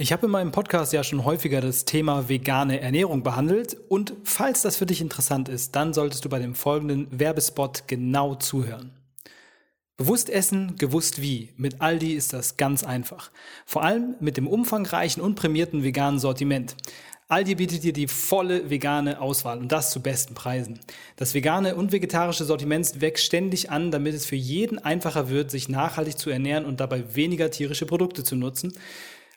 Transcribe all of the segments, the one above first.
Ich habe in meinem Podcast ja schon häufiger das Thema vegane Ernährung behandelt und falls das für dich interessant ist, dann solltest du bei dem folgenden Werbespot genau zuhören. Bewusst essen, gewusst wie. Mit Aldi ist das ganz einfach. Vor allem mit dem umfangreichen und prämierten veganen Sortiment. Aldi bietet dir die volle vegane Auswahl und das zu besten Preisen. Das vegane und vegetarische Sortiment wächst ständig an, damit es für jeden einfacher wird, sich nachhaltig zu ernähren und dabei weniger tierische Produkte zu nutzen.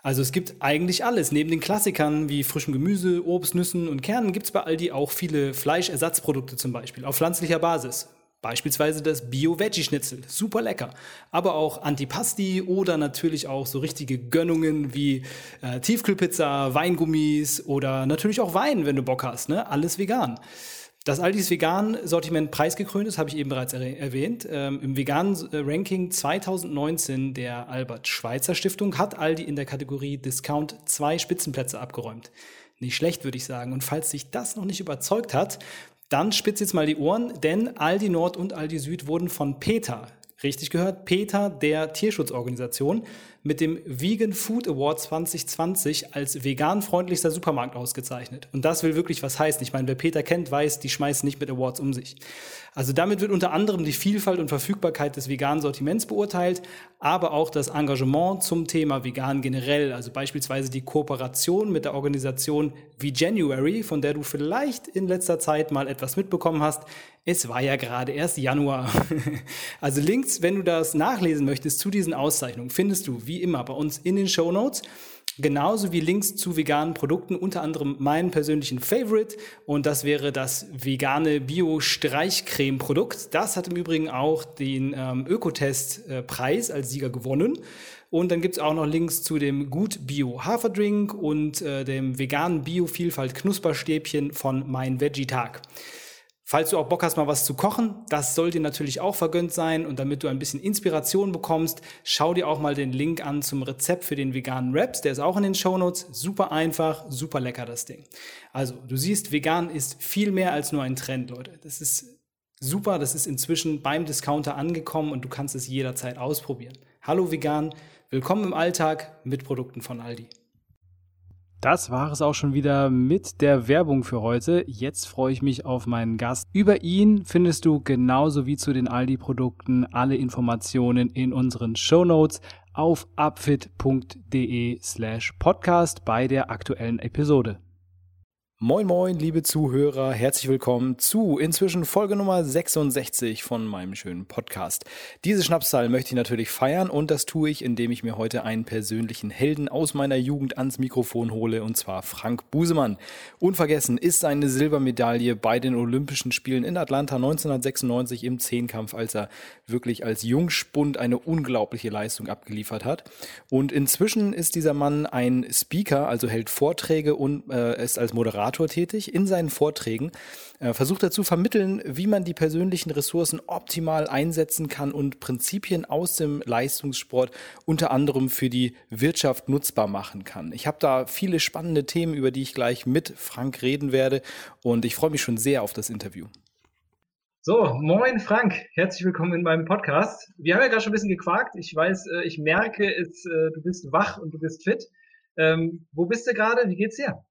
Also es gibt eigentlich alles. Neben den Klassikern wie frischem Gemüse, Obst, Nüssen und Kernen gibt es bei Aldi auch viele Fleischersatzprodukte zum Beispiel auf pflanzlicher Basis. Beispielsweise das Bio-Veggie-Schnitzel, super lecker. Aber auch Antipasti oder natürlich auch so richtige Gönnungen wie äh, Tiefkühlpizza, Weingummis oder natürlich auch Wein, wenn du Bock hast. Ne? Alles vegan. Dass Aldis Vegan-Sortiment preisgekrönt ist, habe ich eben bereits er erwähnt. Ähm, Im Vegan-Ranking 2019 der Albert-Schweitzer-Stiftung hat Aldi in der Kategorie Discount zwei Spitzenplätze abgeräumt. Nicht schlecht, würde ich sagen. Und falls sich das noch nicht überzeugt hat, dann spitz jetzt mal die Ohren, denn Aldi Nord und Aldi Süd wurden von PETA, richtig gehört, PETA der Tierschutzorganisation, mit dem Vegan Food Award 2020 als vegan-freundlichster Supermarkt ausgezeichnet. Und das will wirklich was heißen. Ich meine, wer Peter kennt, weiß, die schmeißen nicht mit Awards um sich. Also damit wird unter anderem die Vielfalt und Verfügbarkeit des veganen Sortiments beurteilt, aber auch das Engagement zum Thema vegan generell, also beispielsweise die Kooperation mit der Organisation V-January, von der du vielleicht in letzter Zeit mal etwas mitbekommen hast. Es war ja gerade erst Januar. also Links, wenn du das nachlesen möchtest zu diesen Auszeichnungen, findest du wie immer bei uns in den Show Notes. Genauso wie Links zu veganen Produkten, unter anderem meinen persönlichen Favorite. Und das wäre das vegane Bio-Streichcreme-Produkt. Das hat im Übrigen auch den ähm, Ökotest-Preis als Sieger gewonnen. Und dann gibt es auch noch Links zu dem Gut Bio Haferdrink und äh, dem veganen Bio-Vielfalt Knusperstäbchen von Mein Veggie Tag. Falls du auch Bock hast, mal was zu kochen, das soll dir natürlich auch vergönnt sein. Und damit du ein bisschen Inspiration bekommst, schau dir auch mal den Link an zum Rezept für den veganen Wraps. Der ist auch in den Shownotes. Super einfach, super lecker das Ding. Also, du siehst, vegan ist viel mehr als nur ein Trend, Leute. Das ist super. Das ist inzwischen beim Discounter angekommen und du kannst es jederzeit ausprobieren. Hallo vegan, willkommen im Alltag mit Produkten von Aldi. Das war es auch schon wieder mit der Werbung für heute. Jetzt freue ich mich auf meinen Gast. Über ihn findest du genauso wie zu den Aldi-Produkten alle Informationen in unseren Show Notes auf upfit.de slash podcast bei der aktuellen Episode. Moin moin, liebe Zuhörer, herzlich willkommen zu inzwischen Folge Nummer 66 von meinem schönen Podcast. Diese Schnapszahl möchte ich natürlich feiern und das tue ich, indem ich mir heute einen persönlichen Helden aus meiner Jugend ans Mikrofon hole und zwar Frank Busemann. Unvergessen ist seine Silbermedaille bei den Olympischen Spielen in Atlanta 1996 im Zehnkampf, als er wirklich als Jungspund eine unglaubliche Leistung abgeliefert hat. Und inzwischen ist dieser Mann ein Speaker, also hält Vorträge und äh, ist als Moderator Moderator tätig. In seinen Vorträgen äh, versucht er zu vermitteln, wie man die persönlichen Ressourcen optimal einsetzen kann und Prinzipien aus dem Leistungssport unter anderem für die Wirtschaft nutzbar machen kann. Ich habe da viele spannende Themen, über die ich gleich mit Frank reden werde und ich freue mich schon sehr auf das Interview. So, moin Frank, herzlich willkommen in meinem Podcast. Wir haben ja gerade schon ein bisschen gequakt. Ich weiß, äh, ich merke, es, äh, du bist wach und du bist fit. Ähm, wo bist du gerade? Wie geht's dir?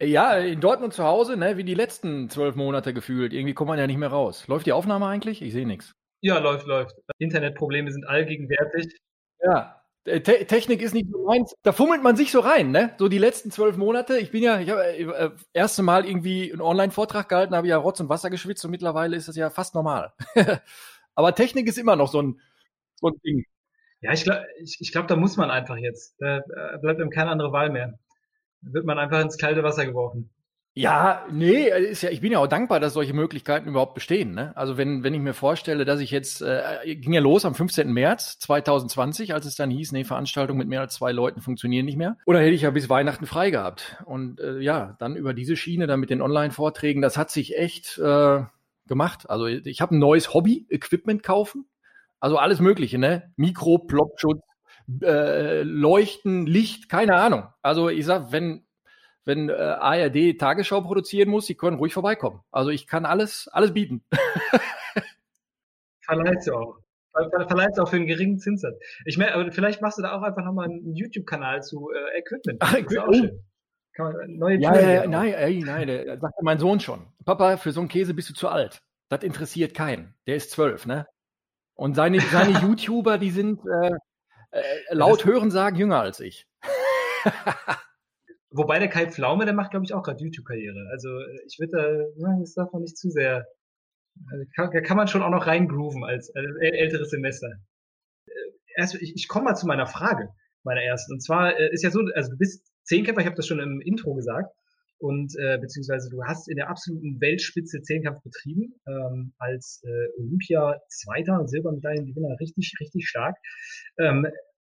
Ja, in Dortmund zu Hause, ne, wie die letzten zwölf Monate gefühlt. Irgendwie kommt man ja nicht mehr raus. Läuft die Aufnahme eigentlich? Ich sehe nichts. Ja, läuft, läuft. Internetprobleme sind allgegenwärtig. Ja, äh, Te Technik ist nicht so meins. Da fummelt man sich so rein, ne? So die letzten zwölf Monate. Ich bin ja, ich habe äh, äh, erste Mal irgendwie einen Online-Vortrag gehalten, habe ja Rotz und Wasser geschwitzt und mittlerweile ist das ja fast normal. Aber Technik ist immer noch so ein, so ein Ding. Ja, ich glaube, ich, ich glaub, da muss man einfach jetzt. Da bleibt ihm keine andere Wahl mehr. Wird man einfach ins kalte Wasser geworfen. Ja, nee, ist ja, ich bin ja auch dankbar, dass solche Möglichkeiten überhaupt bestehen. Ne? Also wenn, wenn ich mir vorstelle, dass ich jetzt, äh, ging ja los am 15. März 2020, als es dann hieß, nee, Veranstaltungen mit mehr als zwei Leuten funktionieren nicht mehr. Oder hätte ich ja bis Weihnachten frei gehabt. Und äh, ja, dann über diese Schiene, dann mit den Online-Vorträgen, das hat sich echt äh, gemacht. Also ich habe ein neues Hobby, Equipment kaufen. Also alles Mögliche, ne? Mikro, Plopschutz, äh, Leuchten, Licht, keine Ahnung. Also ich sag, wenn wenn äh, ARD Tagesschau produzieren muss, sie können ruhig vorbeikommen. Also ich kann alles, alles bieten. Verleihst du auch. Verleihst auch für einen geringen Zinssatz. Ich meine, aber vielleicht machst du da auch einfach nochmal einen YouTube-Kanal zu äh, Equipment. Das ist auch schön. Kann man neue ja, ja, ja, nein, ey, nein, der sagte mein Sohn schon. Papa, für so einen Käse bist du zu alt. Das interessiert keinen. Der ist zwölf, ne? Und seine, seine YouTuber, die sind äh, äh, laut Hören sagen jünger als ich. Wobei der Kai Pflaume, der macht, glaube ich, auch gerade YouTube-Karriere. Also äh, ich würde da, das darf man nicht zu sehr. Also kann, da kann man schon auch noch reingrooven als, als älteres Semester. Äh, erst, ich, ich komme mal zu meiner Frage, meiner ersten. Und zwar äh, ist ja so, also du bist Zehnkämpfer, ich habe das schon im Intro gesagt, und äh, beziehungsweise du hast in der absoluten Weltspitze Zehnkampf betrieben, ähm, als äh, Olympia-Zweiter und Silbermedaillengewinner richtig, richtig stark. Ähm,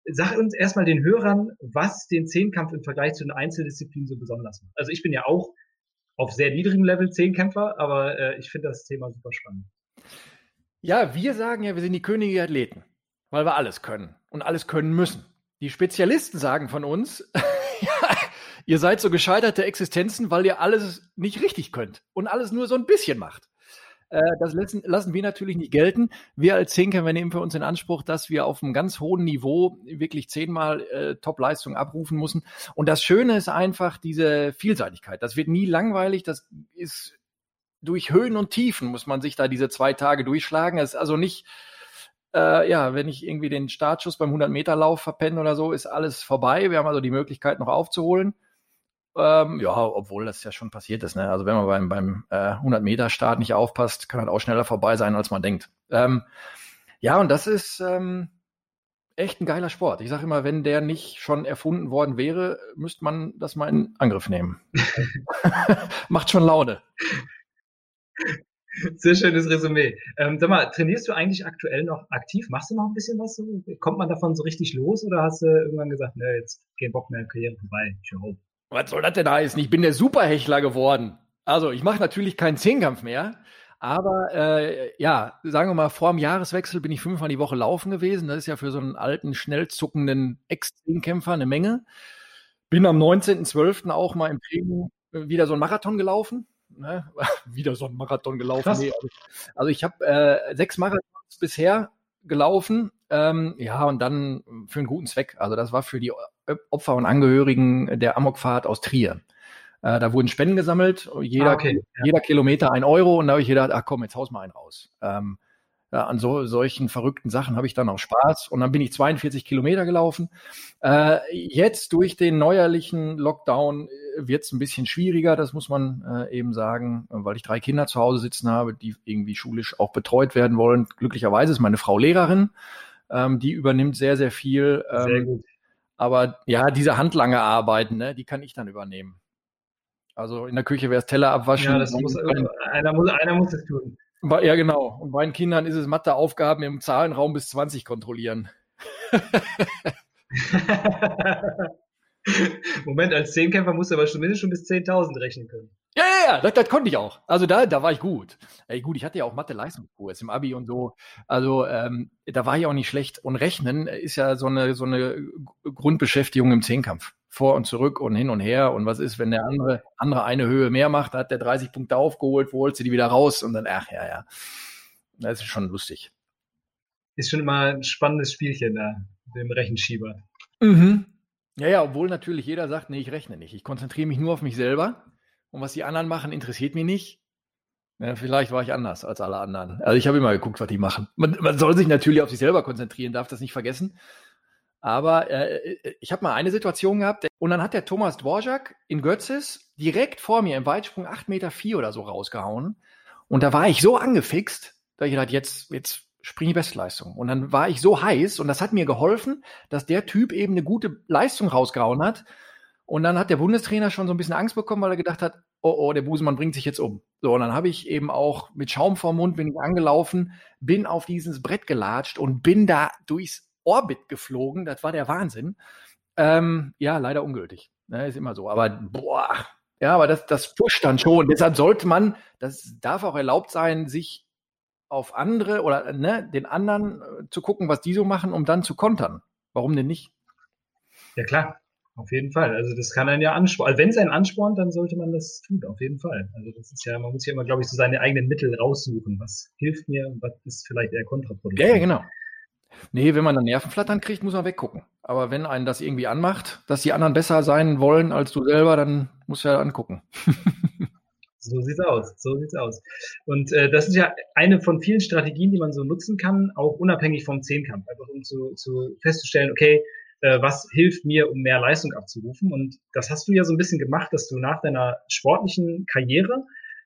Sag uns erstmal den Hörern, was den Zehnkampf im Vergleich zu den Einzeldisziplinen so besonders macht. Also ich bin ja auch auf sehr niedrigem Level Zehnkämpfer, aber äh, ich finde das Thema super spannend. Ja, wir sagen ja, wir sind die Könige Athleten, weil wir alles können und alles können müssen. Die Spezialisten sagen von uns, ja, ihr seid so gescheiterte Existenzen, weil ihr alles nicht richtig könnt und alles nur so ein bisschen macht. Äh, das lassen, wir natürlich nicht gelten. Wir als Zehnkämpfer nehmen für uns in Anspruch, dass wir auf einem ganz hohen Niveau wirklich zehnmal äh, Top-Leistung abrufen müssen. Und das Schöne ist einfach diese Vielseitigkeit. Das wird nie langweilig. Das ist durch Höhen und Tiefen muss man sich da diese zwei Tage durchschlagen. Es ist also nicht, äh, ja, wenn ich irgendwie den Startschuss beim 100-Meter-Lauf verpenne oder so, ist alles vorbei. Wir haben also die Möglichkeit noch aufzuholen. Ähm, ja, obwohl das ja schon passiert ist. Ne? Also wenn man beim, beim äh, 100-Meter-Start nicht aufpasst, kann das auch schneller vorbei sein, als man denkt. Ähm, ja, und das ist ähm, echt ein geiler Sport. Ich sage immer, wenn der nicht schon erfunden worden wäre, müsste man das mal in Angriff nehmen. Macht schon Laune. Sehr schönes Resümee. Ähm, sag mal, trainierst du eigentlich aktuell noch aktiv? Machst du noch ein bisschen was? Kommt man davon so richtig los oder hast du irgendwann gesagt, ne, jetzt kein Bock mehr, Karriere vorbei, ciao? Was soll das denn heißen? Ich bin der Superhechler geworden. Also ich mache natürlich keinen Zehnkampf mehr, aber äh, ja, sagen wir mal, vor dem Jahreswechsel bin ich fünfmal die Woche laufen gewesen. Das ist ja für so einen alten, schnell zuckenden Ex-Zehnkämpfer eine Menge. Bin am 19.12. auch mal im Training wieder so einen Marathon gelaufen. Ne? wieder so einen Marathon gelaufen. Nee, also, also, ich habe äh, sechs Marathons bisher gelaufen. Ähm, ja, und dann für einen guten Zweck. Also das war für die Opfer und Angehörigen der Amokfahrt aus Trier. Äh, da wurden Spenden gesammelt, jeder, ah, okay. jeder Kilometer ein Euro und da habe ich gedacht, ach komm, jetzt haus mal einen raus. Ähm, ja, an so, solchen verrückten Sachen habe ich dann auch Spaß und dann bin ich 42 Kilometer gelaufen. Äh, jetzt durch den neuerlichen Lockdown äh, wird es ein bisschen schwieriger, das muss man äh, eben sagen, weil ich drei Kinder zu Hause sitzen habe, die irgendwie schulisch auch betreut werden wollen. Glücklicherweise ist meine Frau Lehrerin, ähm, die übernimmt sehr, sehr viel. Ähm, sehr gut. Aber ja, diese handlange Arbeiten, ne, die kann ich dann übernehmen. Also in der Küche wäre es Teller abwaschen. Ja, das muss, einer, muss, einer muss es tun. Ja, genau. Und bei den Kindern ist es Matheaufgaben im Zahlenraum bis 20 kontrollieren. Moment, als Zehnkämpfer musst du aber zumindest schon bis 10.000 rechnen können. Ja, ja, ja, das, das konnte ich auch. Also da, da war ich gut. Ey, gut, ich hatte ja auch Mathe-Leistungskurs im Abi und so. Also ähm, da war ich auch nicht schlecht. Und Rechnen ist ja so eine, so eine Grundbeschäftigung im Zehnkampf. Vor und zurück und hin und her. Und was ist, wenn der andere, andere eine Höhe mehr macht, hat der 30 Punkte aufgeholt, wo holst du die wieder raus? Und dann, ach ja, ja. Das ist schon lustig. Ist schon immer ein spannendes Spielchen da, dem Rechenschieber. Mhm. Ja, ja, obwohl natürlich jeder sagt, nee, ich rechne nicht. Ich konzentriere mich nur auf mich selber und was die anderen machen, interessiert mich nicht. Ja, vielleicht war ich anders als alle anderen. Also ich habe immer geguckt, was die machen. Man, man, soll sich natürlich auf sich selber konzentrieren, darf das nicht vergessen. Aber äh, ich habe mal eine Situation gehabt und dann hat der Thomas Dvorak in Götzes direkt vor mir im Weitsprung 8,4 Meter oder so rausgehauen. Und da war ich so angefixt, dass ich dachte, jetzt, jetzt springe ich Bestleistung. Und dann war ich so heiß und das hat mir geholfen, dass der Typ eben eine gute Leistung rausgehauen hat. Und dann hat der Bundestrainer schon so ein bisschen Angst bekommen, weil er gedacht hat, oh, oh, der Busemann bringt sich jetzt um. So, und dann habe ich eben auch mit Schaum vorm Mund bin ich angelaufen, bin auf dieses Brett gelatscht und bin da durchs Orbit geflogen. Das war der Wahnsinn. Ähm, ja, leider ungültig. Ne, ist immer so. Aber boah, ja, aber das, das pusht dann schon. Deshalb sollte man, das darf auch erlaubt sein, sich auf andere oder ne, den anderen äh, zu gucken, was die so machen, um dann zu kontern. Warum denn nicht? Ja klar, auf jeden Fall. Also das kann einen ja anspornen. Also wenn es einen anspornt, dann sollte man das tun, auf jeden Fall. Also das ist ja, man muss ja immer, glaube ich, so seine eigenen Mittel raussuchen. Was hilft mir und was ist vielleicht eher kontraproduktiv. Ja, ja, genau. Nee, wenn man dann Nervenflattern kriegt, muss man weggucken. Aber wenn einen das irgendwie anmacht, dass die anderen besser sein wollen als du selber, dann musst du ja angucken. So sieht's aus, so sieht's aus. Und äh, das ist ja eine von vielen Strategien, die man so nutzen kann, auch unabhängig vom Zehnkampf, einfach um zu, zu festzustellen, okay, äh, was hilft mir, um mehr Leistung abzurufen? Und das hast du ja so ein bisschen gemacht, dass du nach deiner sportlichen Karriere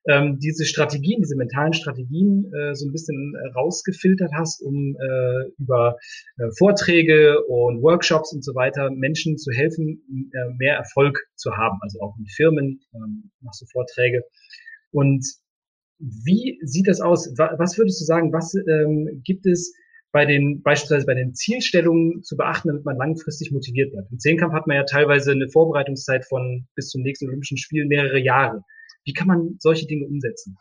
ähm, diese Strategien, diese mentalen Strategien äh, so ein bisschen rausgefiltert hast, um äh, über äh, Vorträge und Workshops und so weiter Menschen zu helfen, äh, mehr Erfolg zu haben. Also auch in Firmen ähm, machst du Vorträge. Und wie sieht das aus? Was würdest du sagen, was ähm, gibt es bei den, beispielsweise bei den Zielstellungen zu beachten, damit man langfristig motiviert bleibt? Im Zehnkampf hat man ja teilweise eine Vorbereitungszeit von bis zum nächsten Olympischen Spiel mehrere Jahre. Wie kann man solche Dinge umsetzen?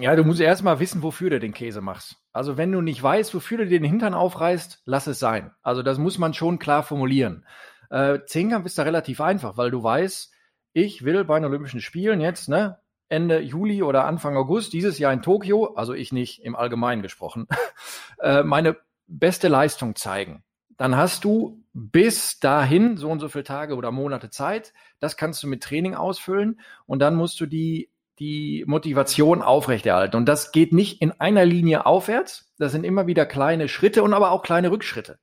Ja, du musst erstmal wissen, wofür du den Käse machst. Also wenn du nicht weißt, wofür du den Hintern aufreißt, lass es sein. Also das muss man schon klar formulieren. Äh, Zehnkampf ist da relativ einfach, weil du weißt, ich will bei den Olympischen Spielen jetzt, ne, Ende Juli oder Anfang August dieses Jahr in Tokio, also ich nicht im Allgemeinen gesprochen, äh, meine beste Leistung zeigen. Dann hast du bis dahin so und so viele Tage oder Monate Zeit. Das kannst du mit Training ausfüllen und dann musst du die die Motivation aufrechterhalten. Und das geht nicht in einer Linie aufwärts. Das sind immer wieder kleine Schritte und aber auch kleine Rückschritte.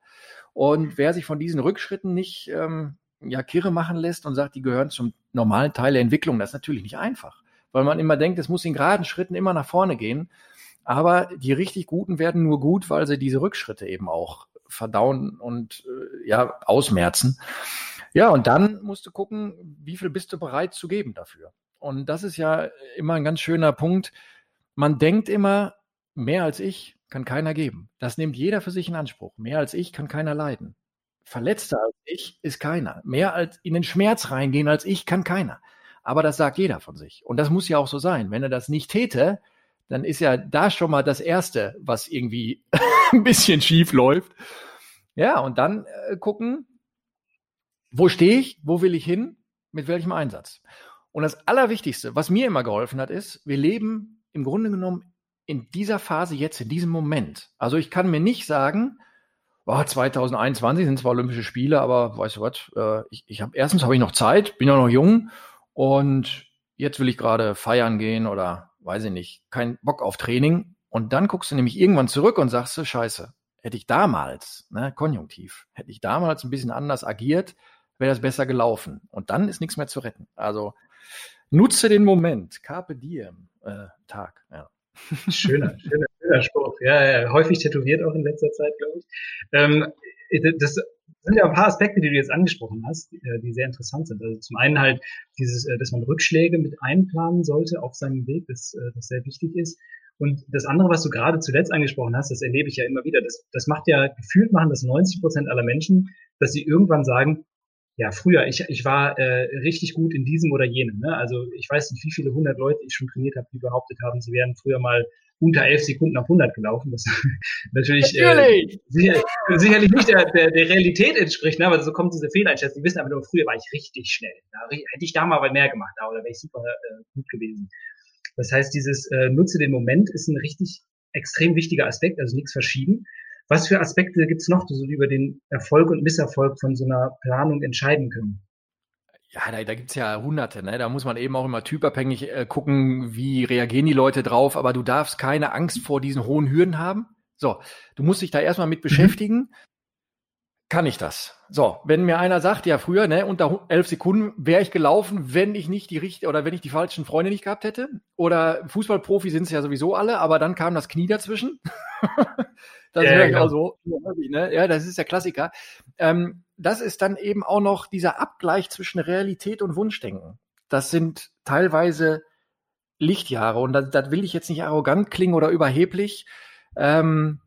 Und wer sich von diesen Rückschritten nicht ähm, ja kirre machen lässt und sagt, die gehören zum normalen Teil der Entwicklung, das ist natürlich nicht einfach, weil man immer denkt, es muss in geraden Schritten immer nach vorne gehen. Aber die richtig Guten werden nur gut, weil sie diese Rückschritte eben auch verdauen und äh, ja, ausmerzen. Ja, und dann musst du gucken, wie viel bist du bereit zu geben dafür. Und das ist ja immer ein ganz schöner Punkt. Man denkt immer, mehr als ich kann keiner geben. Das nimmt jeder für sich in Anspruch. Mehr als ich kann keiner leiden. Verletzter als ich ist keiner. Mehr als in den Schmerz reingehen als ich kann keiner. Aber das sagt jeder von sich. Und das muss ja auch so sein. Wenn er das nicht täte, dann ist ja da schon mal das Erste, was irgendwie ein bisschen schief läuft. Ja, und dann äh, gucken, wo stehe ich, wo will ich hin, mit welchem Einsatz. Und das Allerwichtigste, was mir immer geholfen hat, ist, wir leben im Grunde genommen in dieser Phase jetzt, in diesem Moment. Also ich kann mir nicht sagen, oh, 2021 sind zwar Olympische Spiele, aber weißt du was, äh, ich, ich habe erstens habe ich noch Zeit, bin ja noch jung und jetzt will ich gerade feiern gehen oder weiß ich nicht, kein Bock auf Training. Und dann guckst du nämlich irgendwann zurück und sagst du, scheiße, hätte ich damals, ne, konjunktiv, hätte ich damals ein bisschen anders agiert, wäre das besser gelaufen. Und dann ist nichts mehr zu retten. Also nutze den Moment, carpe diem, äh, Tag. Ja. Schöner, schöner, schöner Spruch. Ja, ja, häufig tätowiert auch in letzter Zeit, glaube ich. Ähm, das sind ja ein paar Aspekte, die du jetzt angesprochen hast, äh, die sehr interessant sind. Also zum einen halt dieses, äh, dass man Rückschläge mit einplanen sollte auf seinem Weg, das, äh, das sehr wichtig ist. Und das andere, was du gerade zuletzt angesprochen hast, das erlebe ich ja immer wieder. Das, das macht ja gefühlt machen das 90 Prozent aller Menschen, dass sie irgendwann sagen, ja, früher, ich, ich war äh, richtig gut in diesem oder jenem. Ne? Also ich weiß nicht, wie viele hundert Leute ich schon trainiert habe, die behauptet haben, sie wären früher mal unter elf Sekunden auf 100 gelaufen. Das natürlich, natürlich. Äh, sicher, sicherlich nicht der, der, der Realität entspricht, ne? aber so kommt diese Fehleinschätzung. Die wissen aber nur, früher war ich richtig schnell. Da hätte ich da mal mehr gemacht, da, oder wäre ich super äh, gut gewesen. Das heißt, dieses äh, Nutze den Moment ist ein richtig extrem wichtiger Aspekt, also nichts verschieben. Was für Aspekte gibt es noch, die so über den Erfolg und Misserfolg von so einer Planung entscheiden können? Ja, da, da gibt's ja hunderte, ne? Da muss man eben auch immer typabhängig äh, gucken, wie reagieren die Leute drauf, aber du darfst keine Angst vor diesen hohen Hürden haben. So, du musst dich da erstmal mit mhm. beschäftigen. Mhm kann ich das. So, wenn mir einer sagt, ja früher, ne, unter elf Sekunden wäre ich gelaufen, wenn ich nicht die richtige oder wenn ich die falschen Freunde nicht gehabt hätte. Oder Fußballprofi sind es ja sowieso alle, aber dann kam das Knie dazwischen. das ja, höre ich auch so. Ne? Ja, das ist der Klassiker. Ähm, das ist dann eben auch noch dieser Abgleich zwischen Realität und Wunschdenken. Das sind teilweise Lichtjahre und das, das will ich jetzt nicht arrogant klingen oder überheblich. Ähm,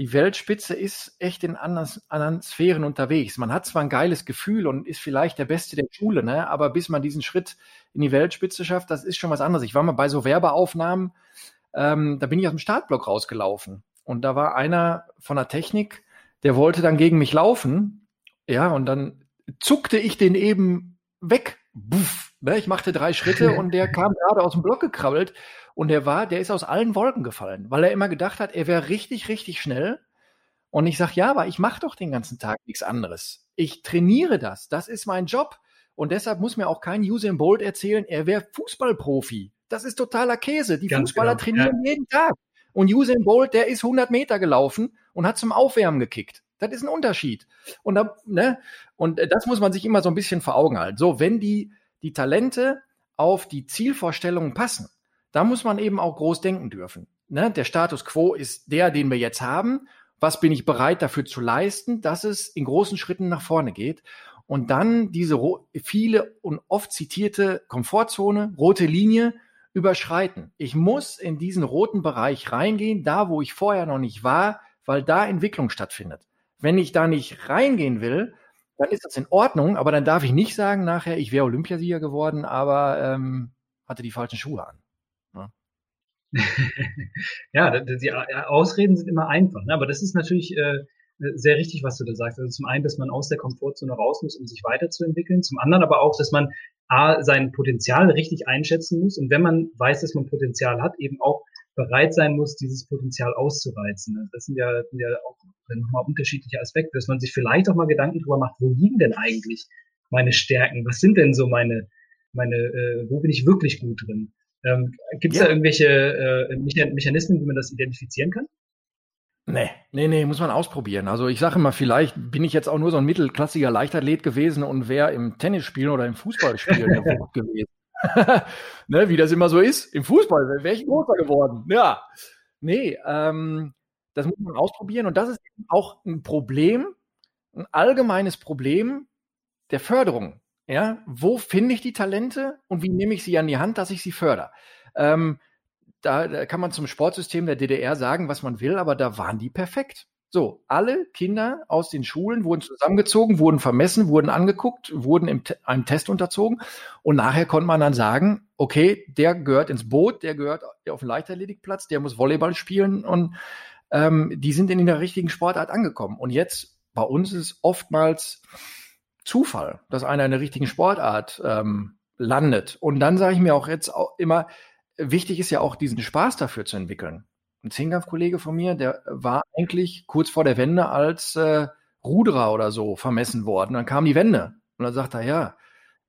die Weltspitze ist echt in anderen, anderen Sphären unterwegs. Man hat zwar ein geiles Gefühl und ist vielleicht der Beste der Schule, ne? aber bis man diesen Schritt in die Weltspitze schafft, das ist schon was anderes. Ich war mal bei so Werbeaufnahmen, ähm, da bin ich aus dem Startblock rausgelaufen und da war einer von der Technik, der wollte dann gegen mich laufen, ja, und dann zuckte ich den eben weg. Buff, ne? Ich machte drei Schritte und der kam gerade aus dem Block gekrabbelt und der war, der ist aus allen Wolken gefallen, weil er immer gedacht hat, er wäre richtig, richtig schnell. Und ich sage, ja, aber ich mache doch den ganzen Tag nichts anderes. Ich trainiere das. Das ist mein Job. Und deshalb muss mir auch kein Usain Bolt erzählen, er wäre Fußballprofi. Das ist totaler Käse. Die Ganz Fußballer genau. trainieren ja. jeden Tag. Und Usain Bolt, der ist 100 Meter gelaufen und hat zum Aufwärmen gekickt. Das ist ein Unterschied. Und, da, ne, und das muss man sich immer so ein bisschen vor Augen halten. So, wenn die, die Talente auf die Zielvorstellungen passen, da muss man eben auch groß denken dürfen. Ne? Der Status quo ist der, den wir jetzt haben. Was bin ich bereit dafür zu leisten, dass es in großen Schritten nach vorne geht? Und dann diese viele und oft zitierte Komfortzone, rote Linie überschreiten. Ich muss in diesen roten Bereich reingehen, da wo ich vorher noch nicht war, weil da Entwicklung stattfindet. Wenn ich da nicht reingehen will, dann ist das in Ordnung, aber dann darf ich nicht sagen nachher, ich wäre Olympiasieger geworden, aber ähm, hatte die falschen Schuhe an. ja, die Ausreden sind immer einfach, ne? aber das ist natürlich äh, sehr richtig, was du da sagst. Also zum einen, dass man aus der Komfortzone raus muss, um sich weiterzuentwickeln. Zum anderen aber auch, dass man A, sein Potenzial richtig einschätzen muss und wenn man weiß, dass man Potenzial hat, eben auch bereit sein muss, dieses Potenzial auszureizen. Also das sind ja, sind ja auch nochmal unterschiedliche Aspekte, dass man sich vielleicht auch mal Gedanken darüber macht, wo liegen denn eigentlich meine Stärken? Was sind denn so meine, meine, äh, wo bin ich wirklich gut drin? Ähm, Gibt es ja. da irgendwelche äh, Mechanismen, wie man das identifizieren kann? Nee, nee, nee, muss man ausprobieren. Also ich sage immer, vielleicht bin ich jetzt auch nur so ein mittelklassiger Leichtathlet gewesen und wäre im Tennisspielen oder im Fußballspielen gewesen. ne, wie das immer so ist. Im Fußball wäre ich großer geworden. Ja. Nee, ähm, das muss man ausprobieren. Und das ist auch ein Problem, ein allgemeines Problem der Förderung. Ja, wo finde ich die Talente und wie nehme ich sie an die Hand, dass ich sie fördere? Ähm, da, da kann man zum Sportsystem der DDR sagen, was man will, aber da waren die perfekt. So, alle Kinder aus den Schulen wurden zusammengezogen, wurden vermessen, wurden angeguckt, wurden im, einem Test unterzogen und nachher konnte man dann sagen, okay, der gehört ins Boot, der gehört auf den Leichtathletikplatz, der muss Volleyball spielen und ähm, die sind in der richtigen Sportart angekommen. Und jetzt bei uns ist oftmals Zufall, dass einer in der richtigen Sportart ähm, landet. Und dann sage ich mir auch jetzt auch immer, wichtig ist ja auch diesen Spaß dafür zu entwickeln. Ein Zehnkampfkollege von mir, der war eigentlich kurz vor der Wende als äh, Ruderer oder so vermessen worden. Dann kam die Wende und dann sagt er, ja,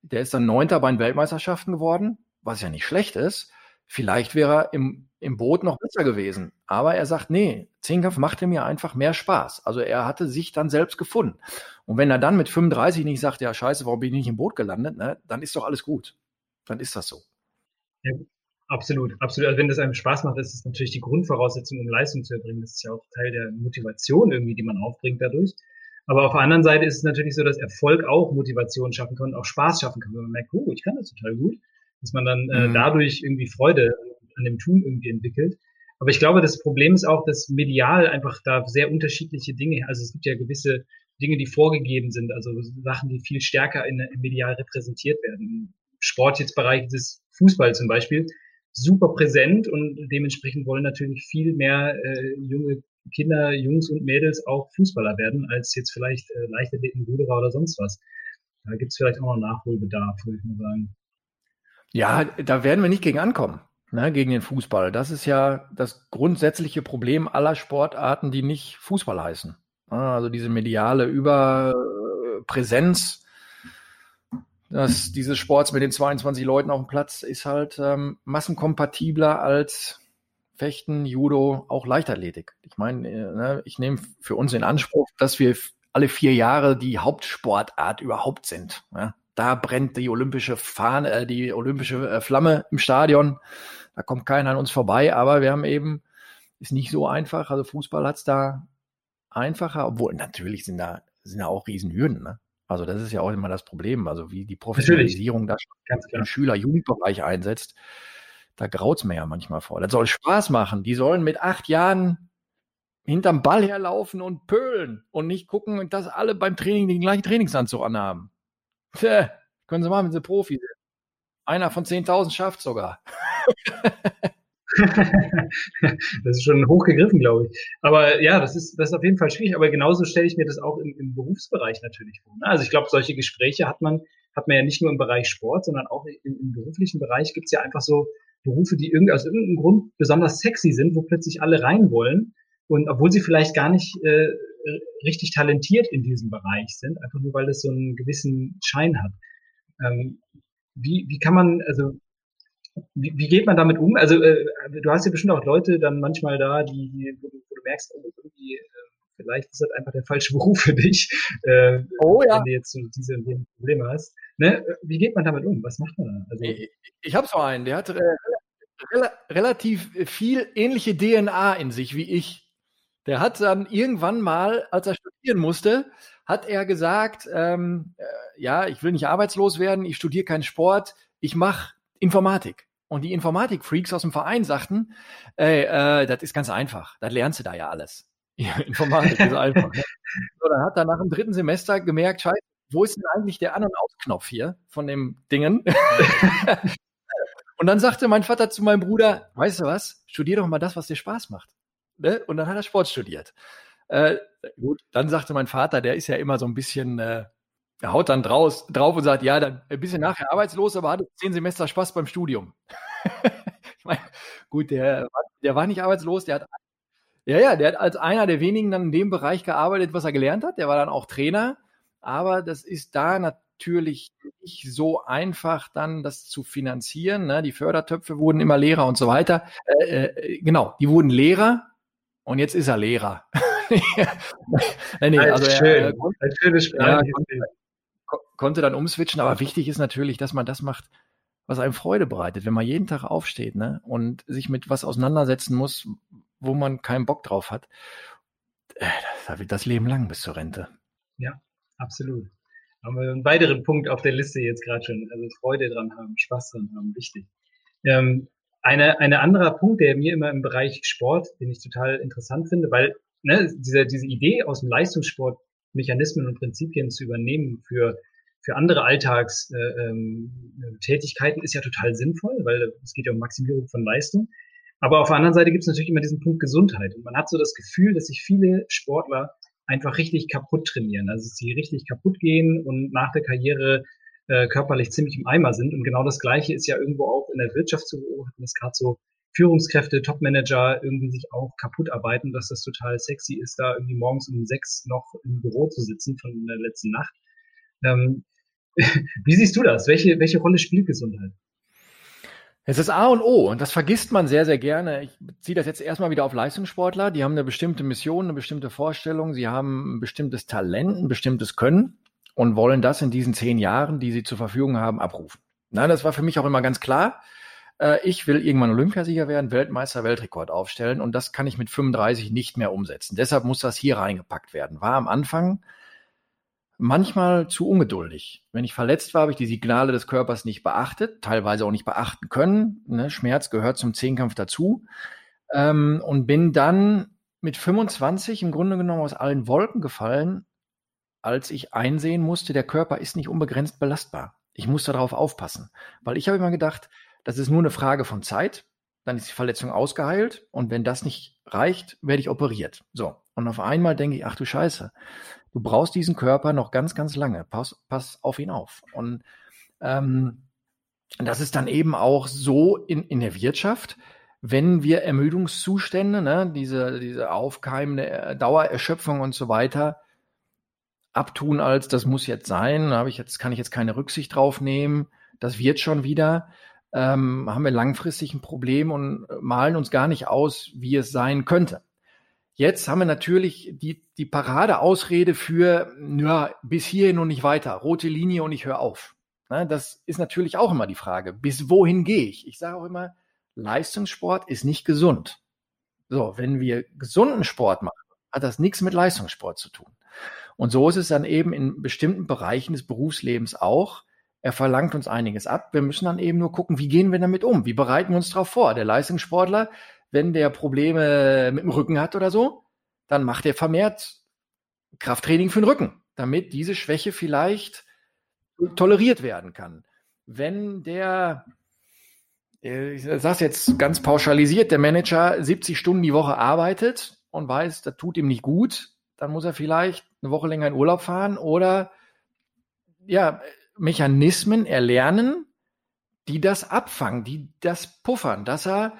der ist dann Neunter bei den Weltmeisterschaften geworden, was ja nicht schlecht ist. Vielleicht wäre er im, im Boot noch besser gewesen. Aber er sagt, nee, Zehnkampf machte mir einfach mehr Spaß. Also er hatte sich dann selbst gefunden. Und wenn er dann mit 35 nicht sagt, ja, scheiße, warum bin ich nicht im Boot gelandet, ne, dann ist doch alles gut. Dann ist das so. Ja, absolut, absolut. Also wenn das einem Spaß macht, ist es natürlich die Grundvoraussetzung, um Leistung zu erbringen. Das ist ja auch Teil der Motivation irgendwie, die man aufbringt dadurch. Aber auf der anderen Seite ist es natürlich so, dass Erfolg auch Motivation schaffen kann und auch Spaß schaffen kann, wenn man merkt, oh, ich kann das total gut dass man dann äh, mhm. dadurch irgendwie Freude an dem Tun irgendwie entwickelt. Aber ich glaube, das Problem ist auch, dass medial einfach da sehr unterschiedliche Dinge, also es gibt ja gewisse Dinge, die vorgegeben sind, also Sachen, die viel stärker in, in medial repräsentiert werden. Im Sport jetzt Bereich des Fußball zum Beispiel, super präsent und dementsprechend wollen natürlich viel mehr äh, junge Kinder, Jungs und Mädels auch Fußballer werden, als jetzt vielleicht äh, Leichtathleten, Ruderer oder sonst was. Da gibt es vielleicht auch noch Nachholbedarf, würde ich mal sagen. Ja, da werden wir nicht gegen ankommen, ne, gegen den Fußball. Das ist ja das grundsätzliche Problem aller Sportarten, die nicht Fußball heißen. Also diese mediale Überpräsenz dass dieses Sports mit den 22 Leuten auf dem Platz ist halt ähm, massenkompatibler als Fechten, Judo, auch Leichtathletik. Ich meine, äh, ne, ich nehme für uns in Anspruch, dass wir alle vier Jahre die Hauptsportart überhaupt sind. Ja. Da brennt die olympische Fahne, äh, die olympische äh, Flamme im Stadion. Da kommt keiner an uns vorbei, aber wir haben eben, ist nicht so einfach. Also Fußball hat's da einfacher, obwohl natürlich sind da, sind da auch Riesenhürden. Ne? Also das ist ja auch immer das Problem. Also wie die Professionalisierung da den Schüler-Jugendbereich einsetzt, da graut's mir ja manchmal vor. Das soll Spaß machen. Die sollen mit acht Jahren hinterm Ball herlaufen und pölen und nicht gucken, dass alle beim Training den gleichen Trainingsanzug anhaben. Tja, können Sie machen, wenn Sie Profi sind. Einer von 10.000 schafft sogar. das ist schon hochgegriffen, glaube ich. Aber ja, das ist, das ist auf jeden Fall schwierig. Aber genauso stelle ich mir das auch im, im Berufsbereich natürlich vor. Ne? Also ich glaube, solche Gespräche hat man, hat man ja nicht nur im Bereich Sport, sondern auch im, im beruflichen Bereich gibt es ja einfach so Berufe, die irgendwie aus irgendeinem Grund besonders sexy sind, wo plötzlich alle rein wollen. Und obwohl sie vielleicht gar nicht äh, richtig talentiert in diesem Bereich sind, einfach nur weil das so einen gewissen Schein hat. Ähm, wie, wie kann man, also wie, wie geht man damit um? Also äh, du hast ja bestimmt auch Leute dann manchmal da, die, die wo, du, wo du merkst, oh, irgendwie, äh, vielleicht ist das einfach der falsche Beruf für dich, äh, oh, ja. wenn du jetzt so diese, Probleme hast. Ne? Wie geht man damit um? Was macht man da? Also, ich ich habe so einen, der hat äh, rel relativ viel ähnliche DNA in sich wie ich. Der hat dann irgendwann mal, als er studieren musste, hat er gesagt, ähm, äh, ja, ich will nicht arbeitslos werden, ich studiere keinen Sport, ich mache Informatik. Und die Informatik-Freaks aus dem Verein sagten, ey, äh, das ist ganz einfach, das lernst du da ja alles. Ja, Informatik ist einfach. Ne? So, dann hat er nach dem dritten Semester gemerkt, scheiße, wo ist denn eigentlich der An- und Ausknopf hier von dem Dingen? und dann sagte mein Vater zu meinem Bruder, weißt du was, studier doch mal das, was dir Spaß macht. Ne? Und dann hat er Sport studiert. Äh, gut, dann sagte mein Vater, der ist ja immer so ein bisschen, äh, er haut dann draus, drauf und sagt, ja, dann ein bisschen nachher arbeitslos, aber hatte zehn Semester Spaß beim Studium. ich meine, gut, der, der war nicht arbeitslos, der hat, ja, ja, der hat als einer der wenigen dann in dem Bereich gearbeitet, was er gelernt hat. Der war dann auch Trainer, aber das ist da natürlich nicht so einfach, dann das zu finanzieren. Ne? Die Fördertöpfe wurden immer leerer und so weiter. Äh, äh, genau, die wurden leerer und jetzt ist er Lehrer. nee, nee, also schön. er, konnte, ja, konnte, dann umswitchen, aber wichtig ist natürlich, dass man das macht, was einem Freude bereitet, wenn man jeden Tag aufsteht ne, und sich mit was auseinandersetzen muss, wo man keinen Bock drauf hat. Äh, da wird das Leben lang bis zur Rente. Ja, absolut. Haben wir einen weiteren Punkt auf der Liste jetzt gerade schon. Also Freude dran haben, Spaß dran haben, wichtig. Ähm, eine, eine anderer Punkt, der mir immer im Bereich Sport, den ich total interessant finde, weil ne, diese, diese Idee aus dem Leistungssport Mechanismen und Prinzipien zu übernehmen für, für andere Alltagstätigkeiten äh, ähm, ist ja total sinnvoll, weil es geht ja um Maximierung von Leistung. Aber auf der anderen Seite gibt es natürlich immer diesen Punkt Gesundheit. Und man hat so das Gefühl, dass sich viele Sportler einfach richtig kaputt trainieren. Also dass sie richtig kaputt gehen und nach der Karriere äh, körperlich ziemlich im Eimer sind. Und genau das Gleiche ist ja irgendwo auch in der Wirtschaft zu beobachten, dass gerade so Führungskräfte, Topmanager irgendwie sich auch kaputt arbeiten, dass das total sexy ist, da irgendwie morgens um sechs noch im Büro zu sitzen von der letzten Nacht. Ähm, wie siehst du das? Welche, welche Rolle spielt Gesundheit? Es ist A und O und das vergisst man sehr, sehr gerne. Ich ziehe das jetzt erstmal wieder auf Leistungssportler. Die haben eine bestimmte Mission, eine bestimmte Vorstellung, sie haben ein bestimmtes Talent, ein bestimmtes Können und wollen das in diesen zehn Jahren, die sie zur Verfügung haben, abrufen. Nein, das war für mich auch immer ganz klar. Äh, ich will irgendwann Olympiasieger werden, Weltmeister, Weltrekord aufstellen und das kann ich mit 35 nicht mehr umsetzen. Deshalb muss das hier reingepackt werden. War am Anfang manchmal zu ungeduldig. Wenn ich verletzt war, habe ich die Signale des Körpers nicht beachtet, teilweise auch nicht beachten können. Ne? Schmerz gehört zum Zehnkampf dazu. Ähm, und bin dann mit 25 im Grunde genommen aus allen Wolken gefallen, als ich einsehen musste, der Körper ist nicht unbegrenzt belastbar. Ich muss darauf aufpassen, weil ich habe immer gedacht, das ist nur eine Frage von Zeit, dann ist die Verletzung ausgeheilt und wenn das nicht reicht, werde ich operiert. So, und auf einmal denke ich, ach du Scheiße, du brauchst diesen Körper noch ganz, ganz lange. Pass, pass auf ihn auf. Und ähm, das ist dann eben auch so in, in der Wirtschaft, wenn wir Ermüdungszustände, ne, diese, diese aufkeimende Dauererschöpfung und so weiter, abtun als, das muss jetzt sein, habe ich jetzt, kann ich jetzt keine Rücksicht drauf nehmen, das wird schon wieder, ähm, haben wir langfristig ein Problem und malen uns gar nicht aus, wie es sein könnte. Jetzt haben wir natürlich die, die Paradeausrede für, ja, bis hierhin und nicht weiter, rote Linie und ich höre auf. Na, das ist natürlich auch immer die Frage, bis wohin gehe ich? Ich sage auch immer, Leistungssport ist nicht gesund. So, wenn wir gesunden Sport machen, hat das nichts mit Leistungssport zu tun. Und so ist es dann eben in bestimmten Bereichen des Berufslebens auch. Er verlangt uns einiges ab. Wir müssen dann eben nur gucken, wie gehen wir damit um? Wie bereiten wir uns darauf vor? Der Leistungssportler, wenn der Probleme mit dem Rücken hat oder so, dann macht er vermehrt Krafttraining für den Rücken, damit diese Schwäche vielleicht toleriert werden kann. Wenn der, äh, ich sage es jetzt ganz pauschalisiert, der Manager 70 Stunden die Woche arbeitet und weiß, das tut ihm nicht gut, dann muss er vielleicht eine Woche länger in Urlaub fahren oder ja, Mechanismen erlernen, die das abfangen, die das puffern, dass er,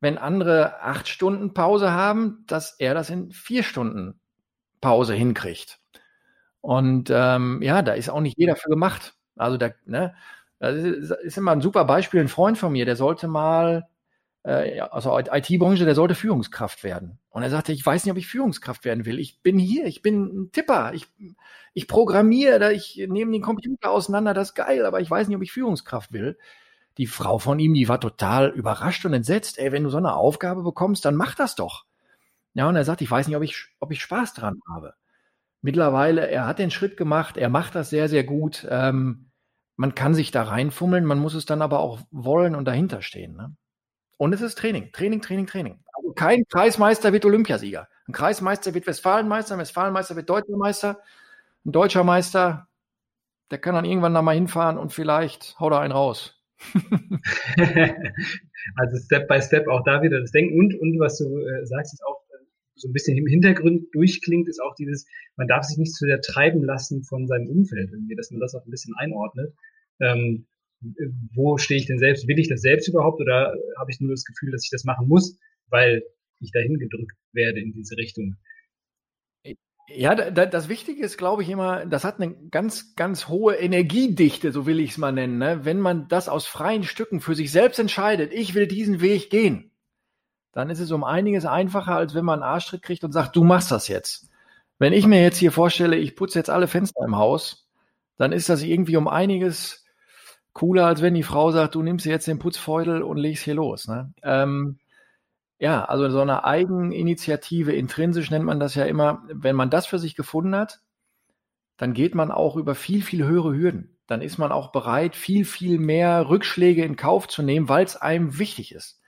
wenn andere acht Stunden Pause haben, dass er das in vier Stunden Pause hinkriegt. Und ähm, ja, da ist auch nicht jeder für gemacht. Also da, ne, das ist immer ein super Beispiel. Ein Freund von mir, der sollte mal, äh, also IT-Branche, der sollte Führungskraft werden. Und er sagte, ich weiß nicht, ob ich Führungskraft werden will. Ich bin hier, ich bin ein Tipper, ich, ich programmiere, ich nehme den Computer auseinander, das ist geil, aber ich weiß nicht, ob ich Führungskraft will. Die Frau von ihm, die war total überrascht und entsetzt. Ey, wenn du so eine Aufgabe bekommst, dann mach das doch. Ja, und er sagt, ich weiß nicht, ob ich, ob ich Spaß dran habe. Mittlerweile, er hat den Schritt gemacht, er macht das sehr, sehr gut. Ähm, man kann sich da reinfummeln, man muss es dann aber auch wollen und dahinter stehen. Ne? Und es ist Training, Training, Training, Training. Also kein Kreismeister wird Olympiasieger. Ein Kreismeister wird Westfalenmeister, ein Westfalenmeister wird Deutscher Meister. Ein deutscher Meister, der kann dann irgendwann da mal hinfahren und vielleicht haut er einen raus. also Step by Step auch da wieder das Denken und, und was du äh, sagst, ist auch äh, so ein bisschen im Hintergrund durchklingt, ist auch dieses, man darf sich nicht zu sehr treiben lassen von seinem Umfeld irgendwie, dass man das auch ein bisschen einordnet ähm, wo stehe ich denn selbst? Will ich das selbst überhaupt oder habe ich nur das Gefühl, dass ich das machen muss, weil ich dahin gedrückt werde in diese Richtung? Ja, das Wichtige ist, glaube ich, immer, das hat eine ganz, ganz hohe Energiedichte, so will ich es mal nennen. Ne? Wenn man das aus freien Stücken für sich selbst entscheidet, ich will diesen Weg gehen, dann ist es um einiges einfacher, als wenn man einen Arschtritt kriegt und sagt, du machst das jetzt. Wenn ich mir jetzt hier vorstelle, ich putze jetzt alle Fenster im Haus, dann ist das irgendwie um einiges cooler, als wenn die Frau sagt, du nimmst jetzt den Putzfeudel und legst hier los. Ne? Ähm, ja, also so eine Eigeninitiative, intrinsisch nennt man das ja immer, wenn man das für sich gefunden hat, dann geht man auch über viel, viel höhere Hürden. Dann ist man auch bereit, viel, viel mehr Rückschläge in Kauf zu nehmen, weil es einem wichtig ist.